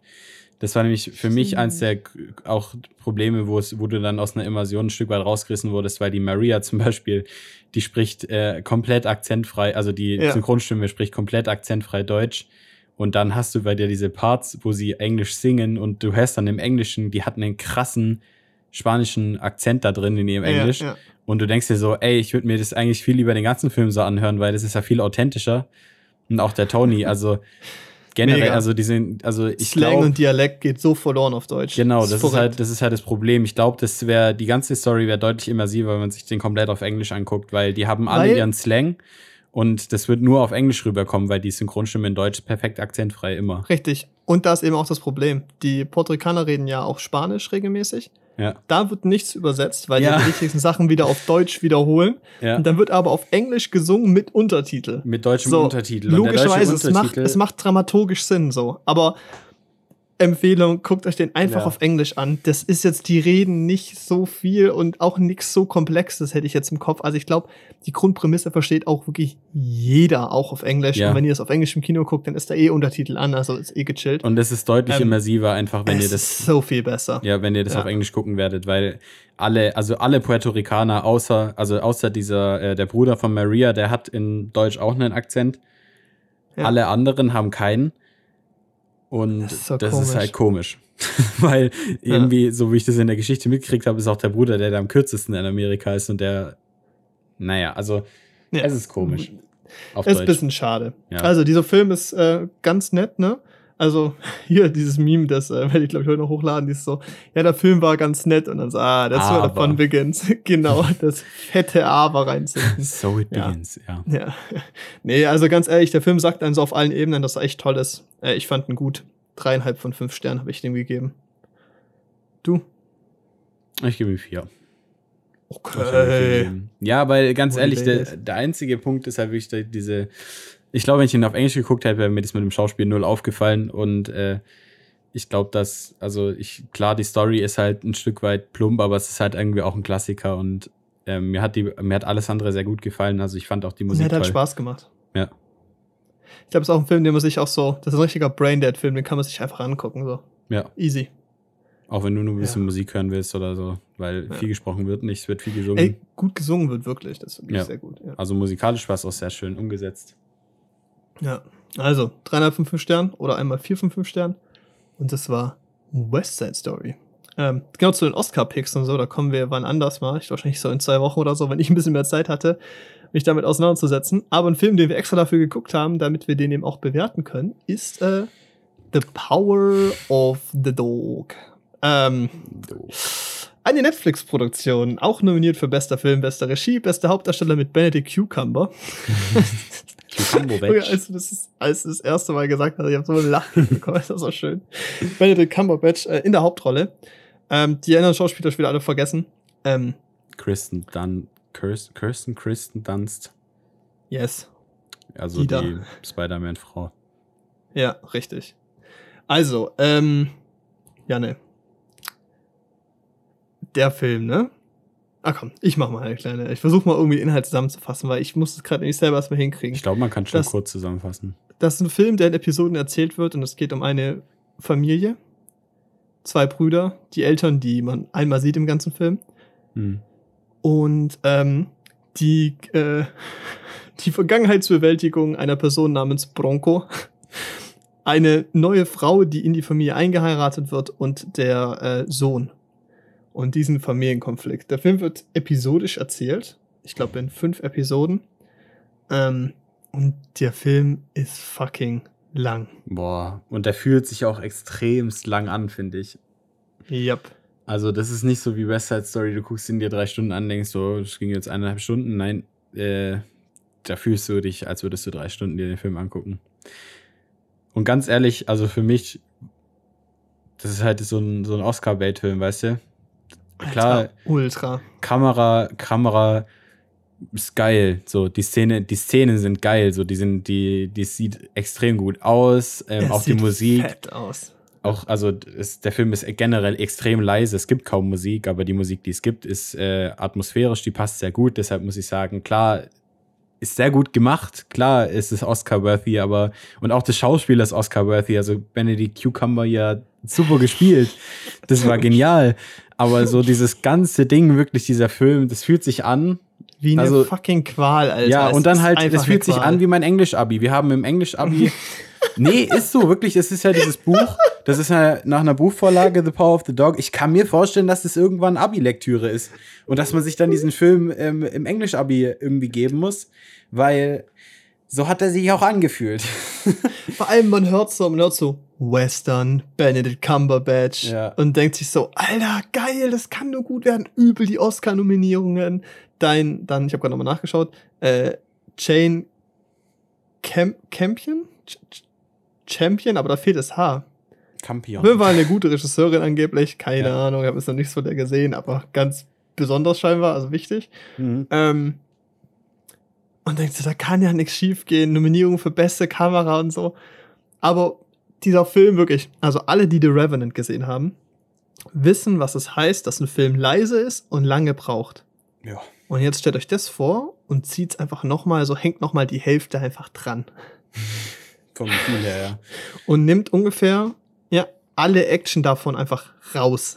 Das war nämlich für mich eins der auch Probleme, wo es, wo du dann aus einer Immersion ein Stück weit rausgerissen wurdest, weil die Maria zum Beispiel, die spricht äh, komplett akzentfrei, also die Ja. Synchronstimme spricht komplett akzentfrei Deutsch. Und dann hast du bei dir diese Parts, wo sie Englisch singen und du hörst dann im Englischen, die hatten einen krassen spanischen Akzent da drin in ihrem Englisch. Ja, ja. Und du denkst dir so, ey, ich würde mir das eigentlich viel lieber den ganzen Film so anhören, weil das ist ja viel authentischer. Und auch der Tony, also generell, Mega. also die sind, also ich Slang glaube, und Dialekt geht so verloren auf Deutsch. genau, das ist, verrückt. halt, das ist halt das Problem. Ich glaube, das wäre, die ganze Story wäre deutlich immersiver, wenn man sich den komplett auf Englisch anguckt, weil die haben alle Weil- ihren Slang und das wird nur auf Englisch rüberkommen, weil die Synchronstimme in Deutsch perfekt akzentfrei immer. Richtig. Und da ist eben auch das Problem. Die Puerto Ricaner reden ja auch Spanisch regelmäßig. Ja, Da wird nichts übersetzt, weil Ja. die wichtigsten Sachen wieder auf Deutsch wiederholen. ja. Und dann wird aber auf Englisch gesungen mit Untertitel. Mit deutschem So, Untertitel. Logischerweise, es macht, es macht dramaturgisch Sinn so. Aber Empfehlung, guckt euch den einfach Ja. auf Englisch an. Das ist jetzt, die reden nicht so viel und auch nichts so Komplexes, hätte ich jetzt im Kopf. Also ich glaube, die Grundprämisse versteht auch wirklich jeder, auch auf Englisch. Ja. Und wenn ihr es auf Englisch im Kino guckt, dann ist da eh Untertitel an, also ist eh gechillt. Und es ist deutlich Ähm, immersiver, einfach wenn ihr das ist so viel besser. Ja, wenn ihr das Ja. auf Englisch gucken werdet, weil alle, also alle Puerto Ricaner, außer, also außer dieser, äh, der Bruder von Maria, der hat in Deutsch auch einen Akzent. Alle anderen haben keinen. Und Das das ist so ist, komisch. halt komisch. weil irgendwie, so wie ich das in der Geschichte mitgekriegt habe, ist auch der Bruder, der da am kürzesten in Amerika ist und der, naja, also Ja. es ist komisch. Auf Ist ein bisschen schade. Ja. Also, dieser Film ist äh, ganz nett, ne? Also, hier, dieses Meme, das äh, werde ich, glaube ich, heute noch hochladen, dieses so, ja, der Film war ganz nett und dann so, ah, where the Aber. fun begins. genau, das fette Aber reinzünden. So it Ja. begins, ja. Ja. Nee, also ganz ehrlich, der Film sagt dann so auf allen Ebenen, dass er echt toll ist. Äh, ich fand ihn gut. Dreieinhalb von fünf Sternen habe ich dem gegeben. Du? Ich gebe ihm vier. Okay. Ja, weil ganz ehrlich, der, der einzige Punkt ist halt wirklich die- diese. Ich glaube, wenn ich ihn auf Englisch geguckt hätte, wäre mir das mit dem Schauspiel null aufgefallen. Und äh, ich glaube, dass, also ich, klar, die Story ist halt ein Stück weit plump, aber es ist halt irgendwie auch ein Klassiker und äh, mir, hat die, mir hat alles andere sehr gut gefallen. Also ich fand auch die Musik der hat halt toll. Spaß gemacht. Ja. Ich glaube, es ist auch ein Film, den man sich auch so, das ist ein richtiger Braindead-Film, den kann man sich einfach angucken. So. Ja, Easy. auch wenn du nur ein bisschen Ja. Musik hören willst oder so, weil Ja. viel gesprochen wird nicht, es wird viel gesungen. Ey, gut gesungen wird wirklich. Das ist wirklich Ja. sehr gut. Also musikalisch war es auch sehr schön umgesetzt. Ja. Also, dreieinhalb von fünf Sternen oder einmal vier von fünf Sternen. Und das war West Side Story. Ähm, genau zu den Oscar-Picks und so, da kommen wir wann anders mal. Ich wahrscheinlich so in zwei Wochen oder so, wenn ich ein bisschen mehr Zeit hatte, mich damit auseinanderzusetzen. Aber ein Film, den wir extra dafür geguckt haben, damit wir den eben auch bewerten können, ist äh, The Power of the Dog. Ähm, eine Netflix-Produktion, auch nominiert für bester Film, bester Regie, bester Hauptdarsteller mit Benedict Cucumber. Veg. als du das, als du das erste Mal gesagt hast, ich habe so ein Lachen bekommen, das war schön. Benedict Cumberbatch äh, in der Hauptrolle. Ähm, die anderen Schauspieler wieder alle vergessen. Ähm, Kristen Dun Kirsten, Kirsten Kristen Dunst. yes. Also Die die. Spider-Man-Frau. Ja, richtig. Also, ähm, ja, ne. Der Film, ne? Ah komm, ich mach mal eine kleine. Ich versuche mal irgendwie den Inhalt zusammenzufassen, weil ich muss es gerade nicht selber erstmal hinkriegen. Ich glaube, man kann schon Das- kurz zusammenfassen. Das ist ein Film, der in Episoden erzählt wird und es geht um eine Familie. Zwei Brüder, die Eltern, die man einmal sieht im ganzen Film. Hm. Und ähm, die, äh, die Vergangenheitsbewältigung einer Person namens Bronco. Eine neue Frau, die in die Familie eingeheiratet wird und der äh, Sohn. Und diesen Familienkonflikt. Der Film wird episodisch erzählt. Ich glaube in fünf Episoden. Ähm, und der Film ist fucking lang. Boah, und der fühlt sich auch extremst lang an, finde ich. Yep. Also, das ist nicht so wie West Side Story, du guckst ihn dir drei Stunden an, denkst so, das ging jetzt eineinhalb Stunden. Nein, äh, da fühlst du dich, als würdest du drei Stunden dir den Film angucken. Und ganz ehrlich, also für mich, das ist halt so ein, so ein Oscar-Bait-Film, weißt du? Klar, ultra. Kamera, Kamera ist geil. So, die Szene, die Szenen sind geil. So, die sind, die, die sieht extrem gut aus. Ähm, auch die Musik. Fett aus. Auch, also ist, der Film ist generell extrem leise. Es gibt kaum Musik, aber die Musik, die es gibt, ist äh, atmosphärisch, die passt sehr gut. Deshalb muss ich sagen, klar, ist sehr gut gemacht. Klar, ist es Oscar-worthy, aber und auch das Schauspiel ist Oscar-worthy. Also Benedict Cucumber ja super gespielt. Das war genial. Aber so dieses ganze Ding, wirklich dieser Film, das fühlt sich an. Wie eine Also- fucking Qual, Alter. ja, Es und dann halt, es fühlt sich an wie mein Englisch-Abi. Wir haben im Englisch-Abi. nee, ist so, wirklich. Es ist ja dieses Buch. Das ist ja nach einer Buchvorlage, The Power of the Dog. Ich kann mir vorstellen, dass es irgendwann Abi-Lektüre ist. Und dass man sich dann diesen Film ähm, im Englisch-Abi irgendwie geben muss. Weil so hat er sich auch angefühlt. Vor allem, man hört so, man hört so Western, Benedict Cumberbatch Ja. und denkt sich so, Alter, geil, das kann nur gut werden. Übel die Oscar-Nominierungen. Dein, dann, ich habe gerade nochmal nachgeschaut, äh, Jane Camp Campion? Ch Ch Champion, aber da fehlt das H. Campion. Wir war eine gute Regisseurin angeblich, keine Ja. Ahnung, ich habe jetzt noch nichts von der gesehen, aber ganz besonders scheinbar, also wichtig. Mhm. Ähm, und denkst du, da kann ja nichts schief gehen. Nominierung für beste Kamera und so. Aber dieser Film wirklich, also alle, die The Revenant gesehen haben, wissen, was es heißt, dass ein Film leise ist und lange braucht. Ja. Und jetzt stellt euch das vor und zieht's einfach nochmal, so hängt nochmal die Hälfte einfach dran. Vom Gefühl her, ja. Und nimmt ungefähr, ja, alle Action davon einfach raus.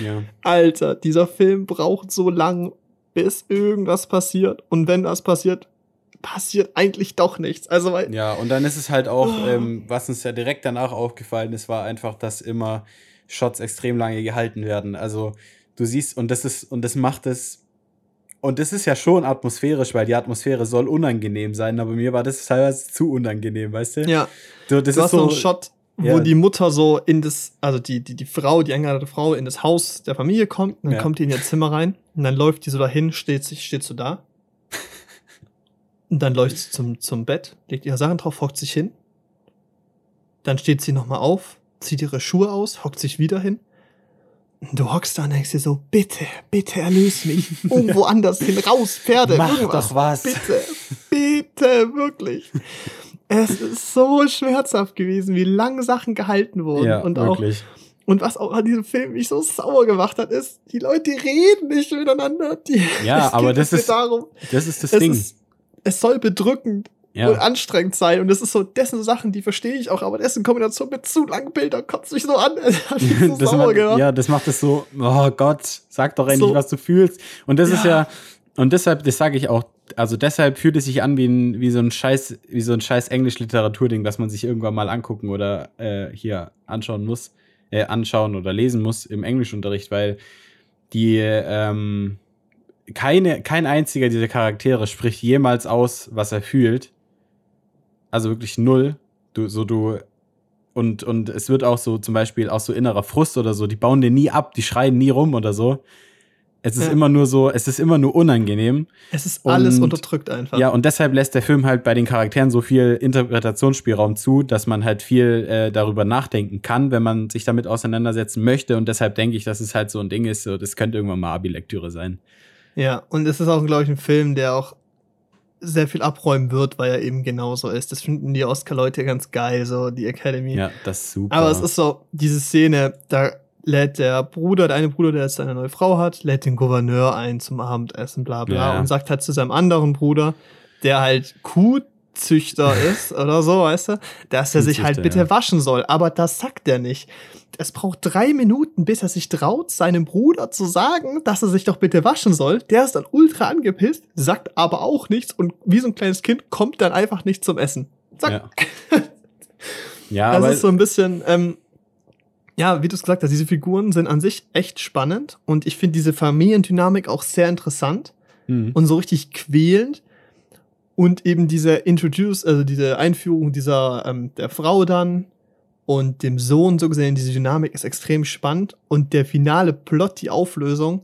ja. Alter, dieser Film braucht so lang, bis irgendwas passiert. Und wenn das passiert, passiert eigentlich doch nichts. Also, weil, Ja, und dann ist es halt auch, Oh. ähm, was uns ja direkt danach aufgefallen ist, war einfach, dass immer Shots extrem lange gehalten werden. Also du siehst, und das ist, und das macht es Und das ist ja schon atmosphärisch, weil die Atmosphäre soll unangenehm sein, aber mir war das teilweise zu unangenehm, weißt du? Ja. So, das Du ist so einen Shot, wo ja. die Mutter so in das, also die, die, die Frau, die eingeladen Frau in das Haus der Familie kommt, und dann Ja. kommt die in ihr Zimmer rein und dann läuft die so dahin, steht, sich- steht so da. Und dann läuft sie zum, zum Bett, legt ihre Sachen drauf, hockt sich hin. Dann steht sie nochmal auf, zieht ihre Schuhe aus, hockt sich wieder hin. Und du hockst da und denkst dir so, bitte, bitte erlöse mich. Irgendwo anders hin, raus, Pferde, Mach irgendwas. doch was. Bitte, bitte, wirklich. Es ist so schmerzhaft gewesen, wie lange Sachen gehalten wurden. Ja, und auch, wirklich. Und was auch an diesem Film mich so sauer gemacht hat, ist, die Leute reden nicht miteinander. Die, Ja, aber das ist- darum. Das ist das Es, Ding. ist, es soll bedrückend und ja. anstrengend sein. Und das ist so, dessen Sachen, die verstehe ich auch, aber dessen Kombination mit zu langen Bildern kotzt mich so an. Es hat mich so das sauer macht, gemacht. ja, das macht es so, oh Gott, sag doch endlich, So. was du fühlst. Und das ist Ja. ja, und deshalb, das sage ich auch, also deshalb fühlt es sich an wie, ein, wie so ein scheiß, wie so ein scheiß Englisch-Literaturding, das man sich irgendwann mal angucken oder äh, hier anschauen muss, äh, anschauen oder lesen muss im Englischunterricht, weil die, ähm, keine, kein einziger dieser Charaktere spricht jemals aus, was er fühlt. Also wirklich null. Du, so du, und, und es wird auch so zum Beispiel auch so innerer Frust oder so, die bauen den nie ab, die schreien nie rum oder so. Es ist Ja. immer nur so, es ist immer nur unangenehm. Es ist alles Und- unterdrückt einfach. Ja, und deshalb lässt der Film halt bei den Charakteren so viel Interpretationsspielraum zu, dass man halt viel äh, darüber nachdenken kann, wenn man sich damit auseinandersetzen möchte. Und deshalb denke ich, dass es halt so ein Ding ist, so, das könnte irgendwann mal Abi-Lektüre sein. Ja, und es ist auch, glaube ich, ein Film, der auch sehr viel abräumen wird, weil er eben genauso ist. Das finden die Oscar-Leute ganz geil, so die Academy. Ja, das ist super. Aber es ist so, diese Szene, da lädt der Bruder, der eine Bruder, der jetzt eine neue Frau hat, lädt den Gouverneur ein zum Abendessen, bla bla, Ja. und sagt halt zu seinem anderen Bruder, der halt Kuhzüchter ist oder so, weißt du, dass er sich halt bitte ja. waschen soll. Aber das sagt er nicht. Es braucht drei Minuten, bis er sich traut, seinem Bruder zu sagen, dass er sich doch bitte waschen soll. Der ist dann ultra angepisst, sagt aber auch nichts und wie so ein kleines Kind kommt dann einfach nicht zum Essen. Zack. Ja, ja Das ist so ein bisschen, ähm, ja, wie du es gesagt hast, diese Figuren sind an sich echt spannend und ich finde diese Familiendynamik auch sehr interessant hm. und so richtig quälend. Und eben diese Introduce, also diese Einführung dieser ähm, der Frau dann und dem Sohn so gesehen, diese Dynamik ist extrem spannend und der finale Plot, die Auflösung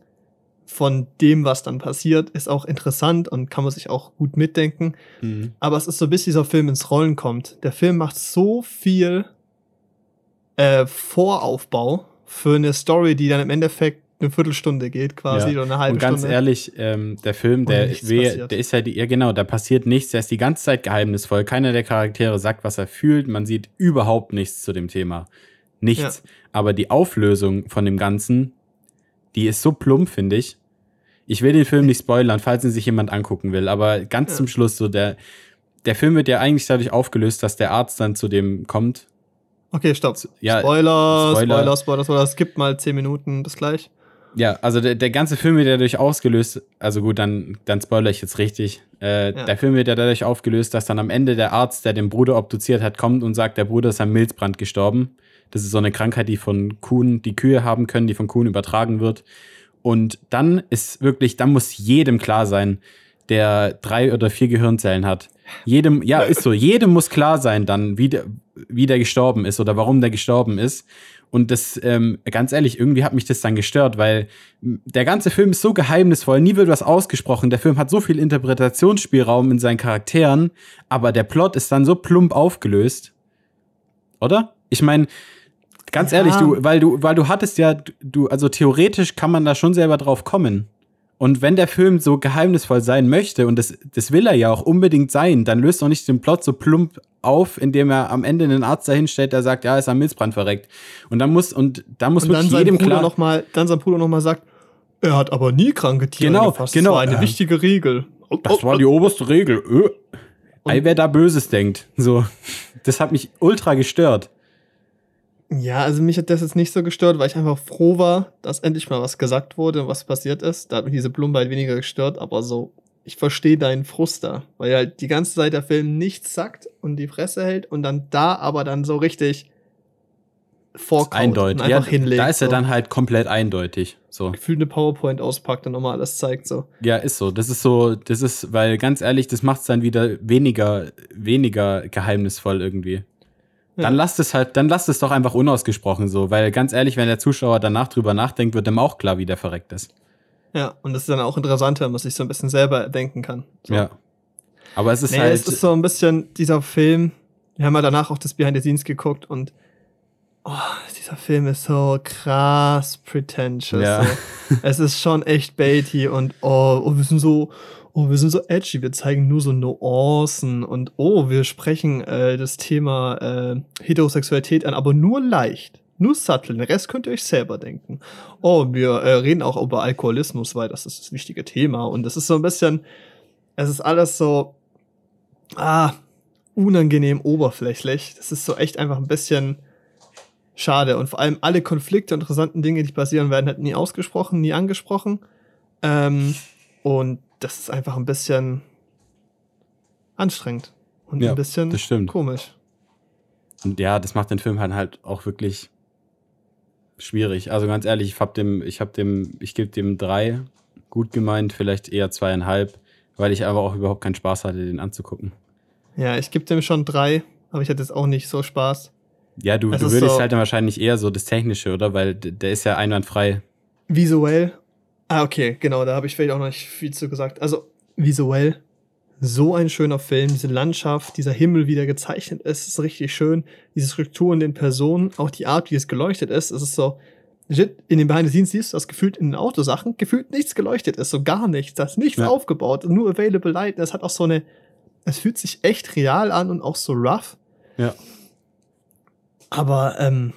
von dem, was dann passiert, ist auch interessant und kann man sich auch gut mitdenken. Hm. Aber es ist so, bis dieser Film ins Rollen kommt. Der Film macht so viel äh, Voraufbau für eine Story, die dann im Endeffekt eine Viertelstunde geht, quasi, Ja. oder eine halbe Und ganz Stunde. ehrlich, ähm, der Film, der, weh- der ist ja, die, ja genau, da passiert nichts, der ist die ganze Zeit geheimnisvoll. Keiner der Charaktere sagt, was er fühlt. Man sieht überhaupt nichts zu dem Thema. Nichts. Aber die Auflösung von dem Ganzen, die ist so plump, finde ich. Ich will den Film nicht spoilern, falls ihn sich jemand angucken will, aber ganz Ja. zum Schluss, so der, der Film wird ja eigentlich dadurch aufgelöst, dass der Arzt dann zu dem kommt. Okay, stopp. Ja, Spoiler, Spoiler. Spoiler, Spoiler, Spoiler. Skip mal 10 Minuten, bis gleich. Ja, also der, der ganze Film wird ja dadurch ausgelöst, also gut, dann, dann spoilere ich jetzt richtig. Äh, Ja. Der Film wird ja dadurch aufgelöst, dass dann am Ende der Arzt, der den Bruder obduziert hat, kommt und sagt, der Bruder ist am Milzbrand gestorben. Das ist so eine Krankheit, die von Kuhn, die Kühe haben können, die von Kuhn übertragen wird. Und dann ist wirklich, dann muss jedem klar sein, der drei oder vier Gehirnzellen hat. Jedem, ja, ist so, jedem muss klar sein dann, wie der, wie der gestorben ist oder warum der gestorben ist. Und das, ähm, ganz ehrlich, irgendwie hat mich das dann gestört, weil der ganze Film ist so geheimnisvoll, nie wird was ausgesprochen. Der Film hat so viel Interpretationsspielraum in seinen Charakteren, aber der Plot ist dann so plump aufgelöst. Oder? Ich meine, ganz Ja. ehrlich, du, weil du, weil du hattest ja, du, also theoretisch kann man da schon selber drauf kommen. Und wenn der Film so geheimnisvoll sein möchte, und das, das will er ja auch unbedingt sein, dann löst doch nicht den Plot so plump auf, indem er am Ende einen Arzt dahinstellt, der sagt, ja, er ist am Milzbrand verreckt. Und dann muss, und dann muss Und dann wirklich jedem Bruder klar. noch mal, dann sein Bruder nochmal sagt, er hat aber nie kranke Tiere Genau, gefasst. genau. Das war eine Ähm, wichtige Regel. Das war die oberste Regel. Ö. Und- Ei, wer da Böses denkt. So. Das hat mich ultra gestört. Ja, also mich hat das jetzt nicht so gestört, weil ich einfach froh war, dass endlich mal was gesagt wurde und was passiert ist. Da hat mich diese Plumpe halt weniger gestört, aber so, ich verstehe deinen Frust da, weil halt die ganze Zeit der Film nichts sagt und die Fresse hält und dann da aber dann so richtig vorkaut Eindeutig. und Ja, einfach hinlegt. da ist er so. dann halt komplett eindeutig. So. gefühlt eine PowerPoint auspackt und nochmal alles zeigt. So. Ja, ist so. Das ist so, das ist, weil ganz ehrlich, das macht es dann wieder weniger, weniger geheimnisvoll irgendwie. Dann lasst es halt, dann lasst es doch einfach unausgesprochen so, weil ganz ehrlich, wenn der Zuschauer danach drüber nachdenkt, wird ihm auch klar, wie der verreckt ist. Ja, und das ist dann auch interessanter, wenn man sich so ein bisschen selber denken kann. So. Ja. Aber es ist nee, halt. es ist so ein bisschen dieser Film. Wir haben ja danach auch das Behind the Scenes geguckt und oh, dieser Film ist so krass pretentious. Ja. So. Es ist schon echt baity und oh, oh, wir sind so, oh, wir sind so edgy. Wir zeigen nur so Nuancen und oh, wir sprechen äh, das Thema äh, Heterosexualität an, aber nur leicht. Nur subtle, den Rest könnt ihr euch selber denken. Oh, wir äh, reden auch über Alkoholismus, weil das ist das wichtige Thema. Und das ist so ein bisschen, es ist alles so, ah, unangenehm oberflächlich. Das ist so echt einfach ein bisschen schade. Und vor allem alle Konflikte interessanten Dinge, die passieren, werden halt nie ausgesprochen, nie angesprochen. Ähm, und das ist einfach ein bisschen anstrengend. Und Ja, ein bisschen komisch. Und ja, das macht den Film halt, halt auch wirklich schwierig. Also ganz ehrlich, ich hab dem, ich hab dem, ich gebe dem drei, gut gemeint, vielleicht eher zweieinhalb, weil ich aber auch überhaupt keinen Spaß hatte, den anzugucken. Ja, ich gebe dem schon drei, aber ich hatte jetzt auch nicht so Spaß. Ja, du, du würdest so- halt dann wahrscheinlich eher so das Technische, oder? Weil der ist ja einwandfrei. Visuell. Ah, okay, genau, da habe ich vielleicht auch noch nicht viel zu gesagt. Also, visuell, so ein schöner Film. Diese Landschaft, dieser Himmel, wie der gezeichnet ist, ist richtig schön. Diese Struktur in den Personen, auch die Art, wie es geleuchtet ist, es ist so. In den Behind the Scenes siehst du das gefühlt in den Autosachen, gefühlt nichts geleuchtet ist, so gar nichts. Da ist nichts Ja. aufgebaut, nur Available Light. Das hat auch so eine. Es fühlt sich echt real an und auch so rough. Ja. Aber, ähm,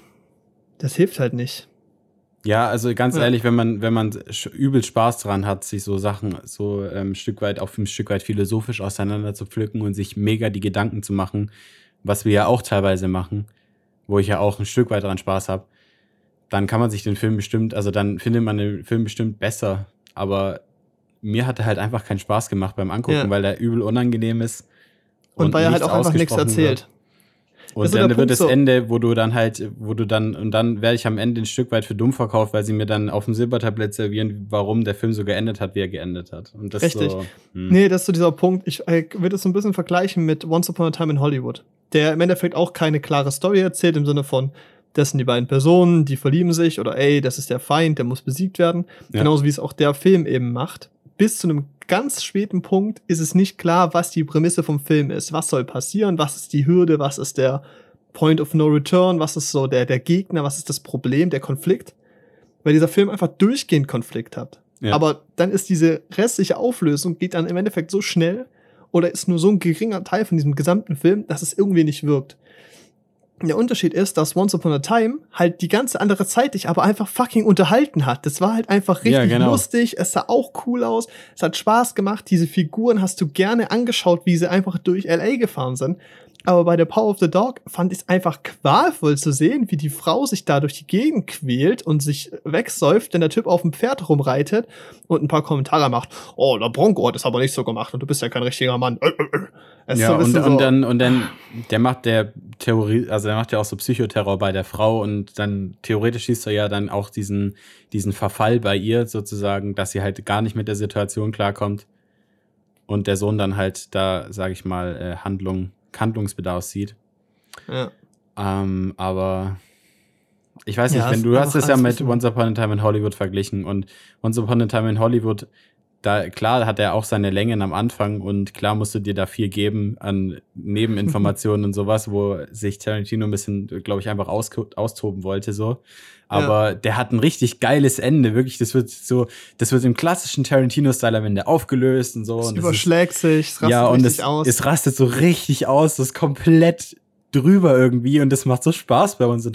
das hilft halt nicht. Ja, also ganz Ja. ehrlich, wenn man, wenn man übel Spaß dran hat, sich so Sachen so ähm, ein Stück weit, auf ein Stück weit philosophisch auseinander zu pflücken und sich mega die Gedanken zu machen, was wir ja auch teilweise machen, wo ich ja auch ein Stück weit dran Spaß habe, dann kann man sich den Film bestimmt, also dann findet man den Film bestimmt besser. Aber mir hat er halt einfach keinen Spaß gemacht beim Angucken, Ja. weil er übel unangenehm ist. Und, weil er halt auch einfach nichts erzählt. wird. Und dann wird das so- Ende, wo du dann halt, wo du dann, und dann werde ich am Ende ein Stück weit für dumm verkauft, weil sie mir dann auf dem Silbertablett servieren, warum der Film so geendet hat, wie er geendet hat. Und das Richtig. so. Hm. Nee, das ist so dieser Punkt. Ich äh, würde es so ein bisschen vergleichen mit Once Upon a Time in Hollywood, der im Endeffekt auch keine klare Story erzählt, im Sinne von, das sind die beiden Personen, die verlieben sich oder ey, das ist der Feind, der muss besiegt werden. Ja. Genauso wie es auch der Film eben macht. Bis zu einem ganz späten Punkt ist es nicht klar, was die Prämisse vom Film ist. Was soll passieren? Was ist die Hürde? Was ist der Point of No Return? Was ist so der, der Gegner? Was ist das Problem, der Konflikt? Weil dieser Film einfach durchgehend Konflikt hat. Ja. Aber dann ist diese restliche Auflösung geht dann im Endeffekt so schnell oder ist nur so ein geringer Teil von diesem gesamten Film, dass es irgendwie nicht wirkt. Der Unterschied ist, dass Once Upon a Time halt die ganze andere Zeit dich aber einfach fucking unterhalten hat. Das war halt einfach richtig Ja, genau. lustig, es sah auch cool aus, es hat Spaß gemacht, diese Figuren hast du gerne angeschaut, wie sie einfach durch LA gefahren sind. Aber bei The Power of the Dog fand ich es einfach qualvoll zu sehen, wie die Frau sich da durch die Gegend quält und sich wegsäuft, wenn der Typ auf dem Pferd rumreitet und ein paar Kommentare macht. Oh, der Bronco hat es aber nicht so gemacht und du bist ja kein richtiger Mann. Äh, äh, äh. Es Ja, so und, bisschen und so- dann, und dann, der macht der Theorie, also der macht ja auch so Psychoterror bei der Frau und dann theoretisch siehst du ja dann auch diesen, diesen Verfall bei ihr sozusagen, dass sie halt gar nicht mit der Situation klarkommt und der Sohn dann halt da, sag ich mal, äh, Handlung, Handlungsbedarf sieht. ja. Ähm, aber ich weiß Ja, nicht, wenn es du hast es ja mit Once Upon a Time in Hollywood verglichen und Once Upon a Time in Hollywood, da klar hat er auch seine Längen am Anfang und klar musst du dir da viel geben an Nebeninformationen und sowas, wo sich Tarantino ein bisschen, glaube ich, einfach aus, austoben wollte so. Aber der hat ein richtig geiles Ende, wirklich. Das wird so, das wird im klassischen Tarantino-Style am Ende aufgelöst und so. Es und das ist- überschlägt sich, es rastet ja, und richtig es, aus. es rastet so richtig aus, das ist komplett drüber irgendwie und das macht so Spaß bei Once,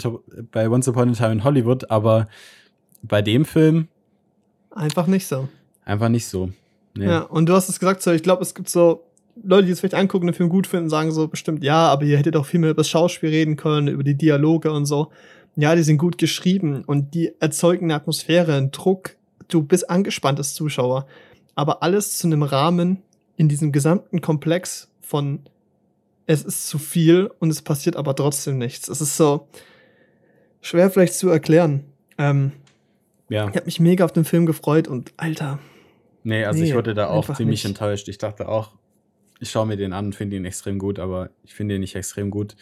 bei Once Upon a Time in Hollywood, aber bei dem Film Einfach nicht so. einfach nicht so. Nee. Ja, und du hast es gesagt, so, ich glaube, es gibt so Leute, die es vielleicht angucken, den Film gut finden, sagen so bestimmt, ja, aber ihr hättet auch viel mehr über das Schauspiel reden können, über die Dialoge und so. Ja, die sind gut geschrieben und die erzeugen eine Atmosphäre, einen Druck. Du bist angespannt als Zuschauer. Aber alles zu einem Rahmen in diesem gesamten Komplex von es ist zu viel und es passiert aber trotzdem nichts. Es ist so schwer vielleicht zu erklären. Ähm, Ja. Ich habe mich mega auf den Film gefreut und Alter. Nee, also Nee, ich wurde da auch ziemlich nicht. enttäuscht. Ich dachte auch, ich schaue mir den an und finde ihn extrem gut, aber ich finde ihn nicht extrem gut.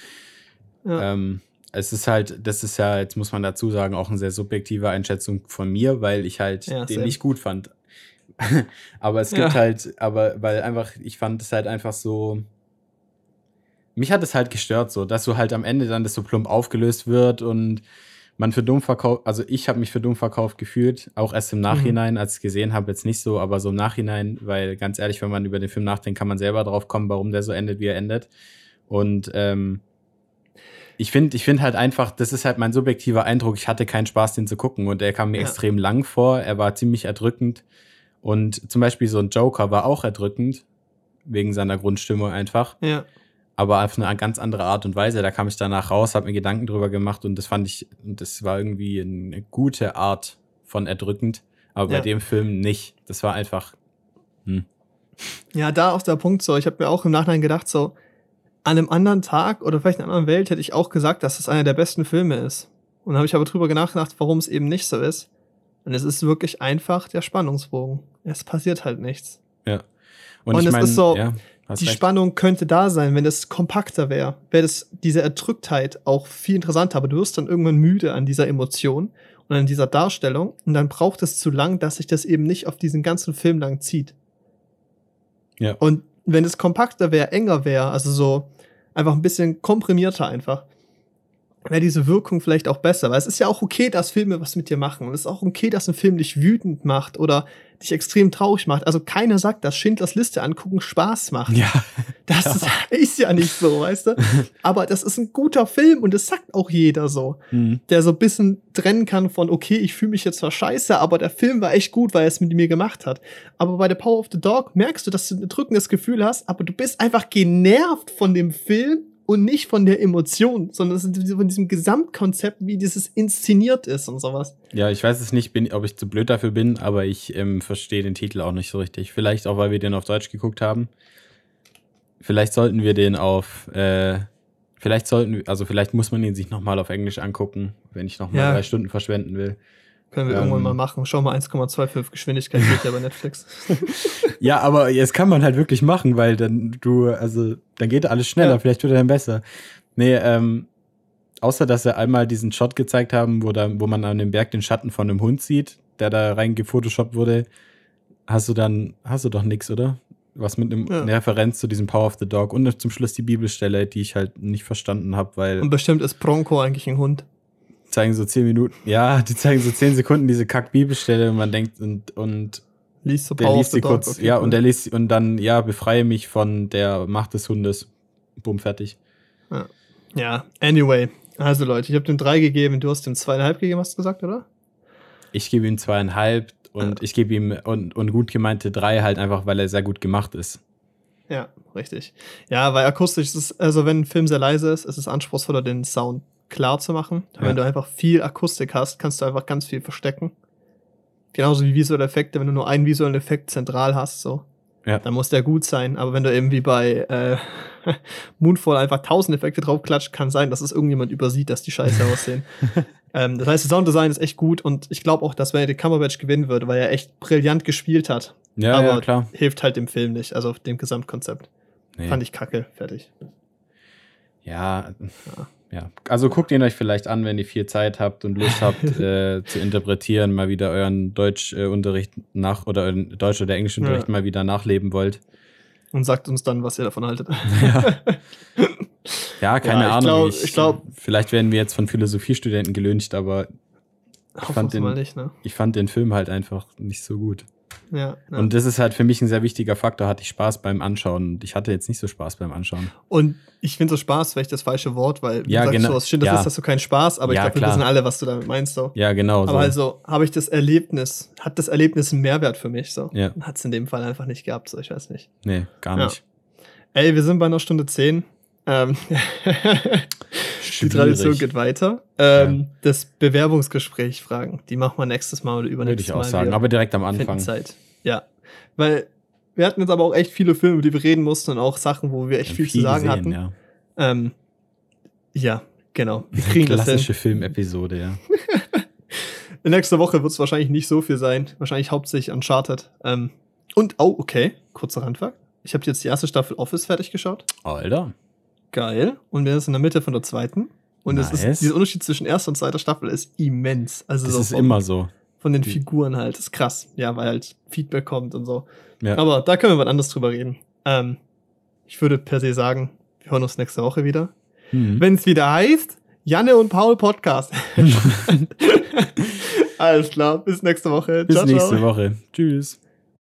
Ja. Ähm, es ist halt, das ist ja, jetzt muss man dazu sagen, auch eine sehr subjektive Einschätzung von mir, weil ich halt Ja, den same. nicht gut fand. aber es gibt Ja. halt, aber weil einfach, ich fand es halt einfach so. Mich hat es halt gestört, so, dass so halt am Ende dann das so plump aufgelöst wird und man für dumm verkauft, also ich habe mich für dumm verkauft gefühlt, auch erst im Nachhinein, als ich es gesehen habe, jetzt nicht so, aber so im Nachhinein, weil ganz ehrlich, wenn man über den Film nachdenkt, kann man selber drauf kommen, warum der so endet, wie er endet. Und ähm, ich finde ich find halt einfach, das ist halt mein subjektiver Eindruck, ich hatte keinen Spaß, den zu gucken und er kam mir Ja. extrem lang vor, er war ziemlich erdrückend und zum Beispiel so ein Joker war auch erdrückend, wegen seiner Grundstimmung einfach ja. aber auf eine ganz andere Art und Weise. Da kam ich danach raus, habe mir Gedanken drüber gemacht und das fand ich, das war irgendwie eine gute Art von erdrückend, aber Ja. bei dem Film nicht. Das war einfach, hm. Ja, da auch der Punkt so. Ich habe mir auch im Nachhinein gedacht, so, an einem anderen Tag oder vielleicht in einer anderen Welt hätte ich auch gesagt, dass das einer der besten Filme ist. Und habe ich aber drüber nachgedacht, warum es eben nicht so ist. Und es ist wirklich einfach der Spannungsbogen. Es passiert halt nichts. Und, Und ich es mein, ist so, ja, die recht. Spannung könnte da sein, wenn es kompakter wäre. Wäre das diese Erdrücktheit auch viel interessanter, aber du wirst dann irgendwann müde an dieser Emotion und an dieser Darstellung und dann braucht es zu lang, dass sich das eben nicht auf diesen ganzen Film lang zieht. Ja. Und wenn es kompakter wäre, enger wäre, also so einfach ein bisschen komprimierter einfach, wäre diese Wirkung vielleicht auch besser. Weil es ist ja auch okay, dass Filme was mit dir machen. Und es ist auch okay, dass ein Film dich wütend macht oder dich extrem traurig macht. Also keiner sagt, dass Schindlers Liste angucken Spaß macht. Ja, Das Ja. ist, ist ja nicht so, weißt du? Aber das ist ein guter Film und das sagt auch jeder so. hm. Der so ein bisschen trennen kann von, okay, ich fühle mich jetzt zwar scheiße, aber der Film war echt gut, weil er es mit mir gemacht hat. Aber bei The Power of the Dog merkst du, dass du ein drückendes Gefühl hast, aber du bist einfach genervt von dem Film und nicht von der Emotion, sondern von diesem Gesamtkonzept, wie dieses inszeniert ist und sowas. ja, ich weiß es nicht, bin, ob ich zu blöd dafür bin, aber ich ähm, verstehe den Titel auch nicht so richtig. Vielleicht auch, weil wir den auf Deutsch geguckt haben. Vielleicht sollten wir den auf, äh, vielleicht sollten wir, also vielleicht muss man ihn sich nochmal auf Englisch angucken, wenn ich nochmal Ja. drei Stunden verschwenden will. Können wir Ähm. irgendwann mal machen. Schau mal, 1,25 Geschwindigkeit geht ja bei Netflix. Ja, aber jetzt kann man halt wirklich machen, weil dann du, also, dann geht alles schneller, Ja. vielleicht wird er dann besser. Nee, ähm, außer dass sie einmal diesen Shot gezeigt haben, wo, da, wo man an dem Berg den Schatten von einem Hund sieht, der da rein gefotoshoppt wurde, hast du dann, hast du doch nix, oder? Was mit einem, Ja. eine Referenz zu diesem Power of the Dog und zum Schluss die Bibelstelle, die ich halt nicht verstanden habe, weil Und bestimmt ist Bronco eigentlich ein Hund. Zeigen so zehn Minuten, ja, die zeigen so zehn Sekunden diese Kack-Bibelstelle und man denkt, und, und Liest der liest sie kurz, okay, ja, cool. und der liest und dann, ja, befreie mich von der Macht des Hundes. Bumm, fertig. Ja, anyway. Also Leute, ich habe dem drei gegeben, du hast dem zweieinhalb gegeben, hast du gesagt, oder? Ich gebe ihm zweieinhalb und ich gebe ihm und, und gut gemeinte drei halt einfach, weil er sehr gut gemacht ist. Ja, richtig. Ja, weil akustisch ist es, also wenn ein Film sehr leise ist, ist es anspruchsvoller, den Sound klar zu machen. Ja. Wenn du einfach viel Akustik hast, kannst du einfach ganz viel verstecken. Genauso wie visuelle Effekte, wenn du nur einen visuellen Effekt zentral hast, so. Ja. Dann muss der gut sein. Aber wenn du eben wie bei äh, Moonfall einfach tausend Effekte draufklatscht, kann sein, dass es irgendjemand übersieht, dass die scheiße aussehen. ähm, das heißt, das Sounddesign ist echt gut und ich glaube auch, dass Benedict Cumberbatch gewinnen wird, weil er echt brillant gespielt hat. Ja, aber ja, klar. hilft halt dem Film nicht, also dem Gesamtkonzept. Nee. Fand ich kacke, fertig. Ja, ja. Also guckt ihn euch vielleicht an, wenn ihr viel Zeit habt und Lust habt äh, zu interpretieren, mal wieder euren Deutschunterricht nach oder euren Deutsch- oder Englischunterricht Ja. mal wieder nachleben wollt. Und sagt uns dann, was ihr davon haltet. Ja, ja keine Ja, ich Ahnung. glaub- ich, ich glaub- vielleicht werden wir jetzt von Philosophiestudenten gelüncht, aber Hoffen fand den- nicht, ne? ich fand den Film halt einfach nicht so gut. Ja. ja. Und das ist halt für mich ein sehr wichtiger Faktor. Hatte ich Spaß beim Anschauen und ich hatte jetzt nicht so Spaß beim Anschauen. Und ich finde so Spaß vielleicht das falsche Wort, weil Ja, du sagst genau. so, stimmt, das Ja. ist, hast du keinen Spaß, aber Ja, ich glaube, wir wissen alle, was du damit meinst. So. Ja, genau. so. Aber also habe ich das Erlebnis, hat das Erlebnis einen Mehrwert für mich so. Ja. Hat es in dem Fall einfach nicht gehabt, so ich weiß nicht. nee, gar nicht. Ey, wir sind bei einer Stunde zehn. Ähm, die Tradition geht weiter. Ähm, Das Bewerbungsgespräch fragen, die machen wir nächstes Mal oder Würde übernächstes ich Mal. auch sagen. Aber direkt am Anfang. Zeit. Ja. Weil wir hatten jetzt aber auch echt viele Filme, über die wir reden mussten und auch Sachen, wo wir echt viel, haben zu sagen gesehen, hatten. Ja. Ähm, ja, genau. Wir kriegen. Klassische Filmepisode, ja. In nächster Woche wird es wahrscheinlich nicht so viel sein. Wahrscheinlich hauptsächlich Uncharted. Ähm, und, oh, okay, kurzer Randfakt. Ich habe jetzt die erste Staffel Office fertig geschaut. Alter. Geil. Und wir sind in der Mitte von der zweiten. Und es Nice. ist, dieser Unterschied zwischen erster und zweiter Staffel ist immens. Also Das so ist vom- immer so. von den Figuren halt. Das ist krass. Ja, weil halt Feedback kommt und so. Ja. Aber da können wir wann anders drüber reden. Ähm, ich würde per se sagen, wir hören uns nächste Woche wieder. Mhm. Wenn es wieder heißt, Janne und Paul Podcast. Alles klar, bis nächste Woche. Bis nächste Woche. Tschüss.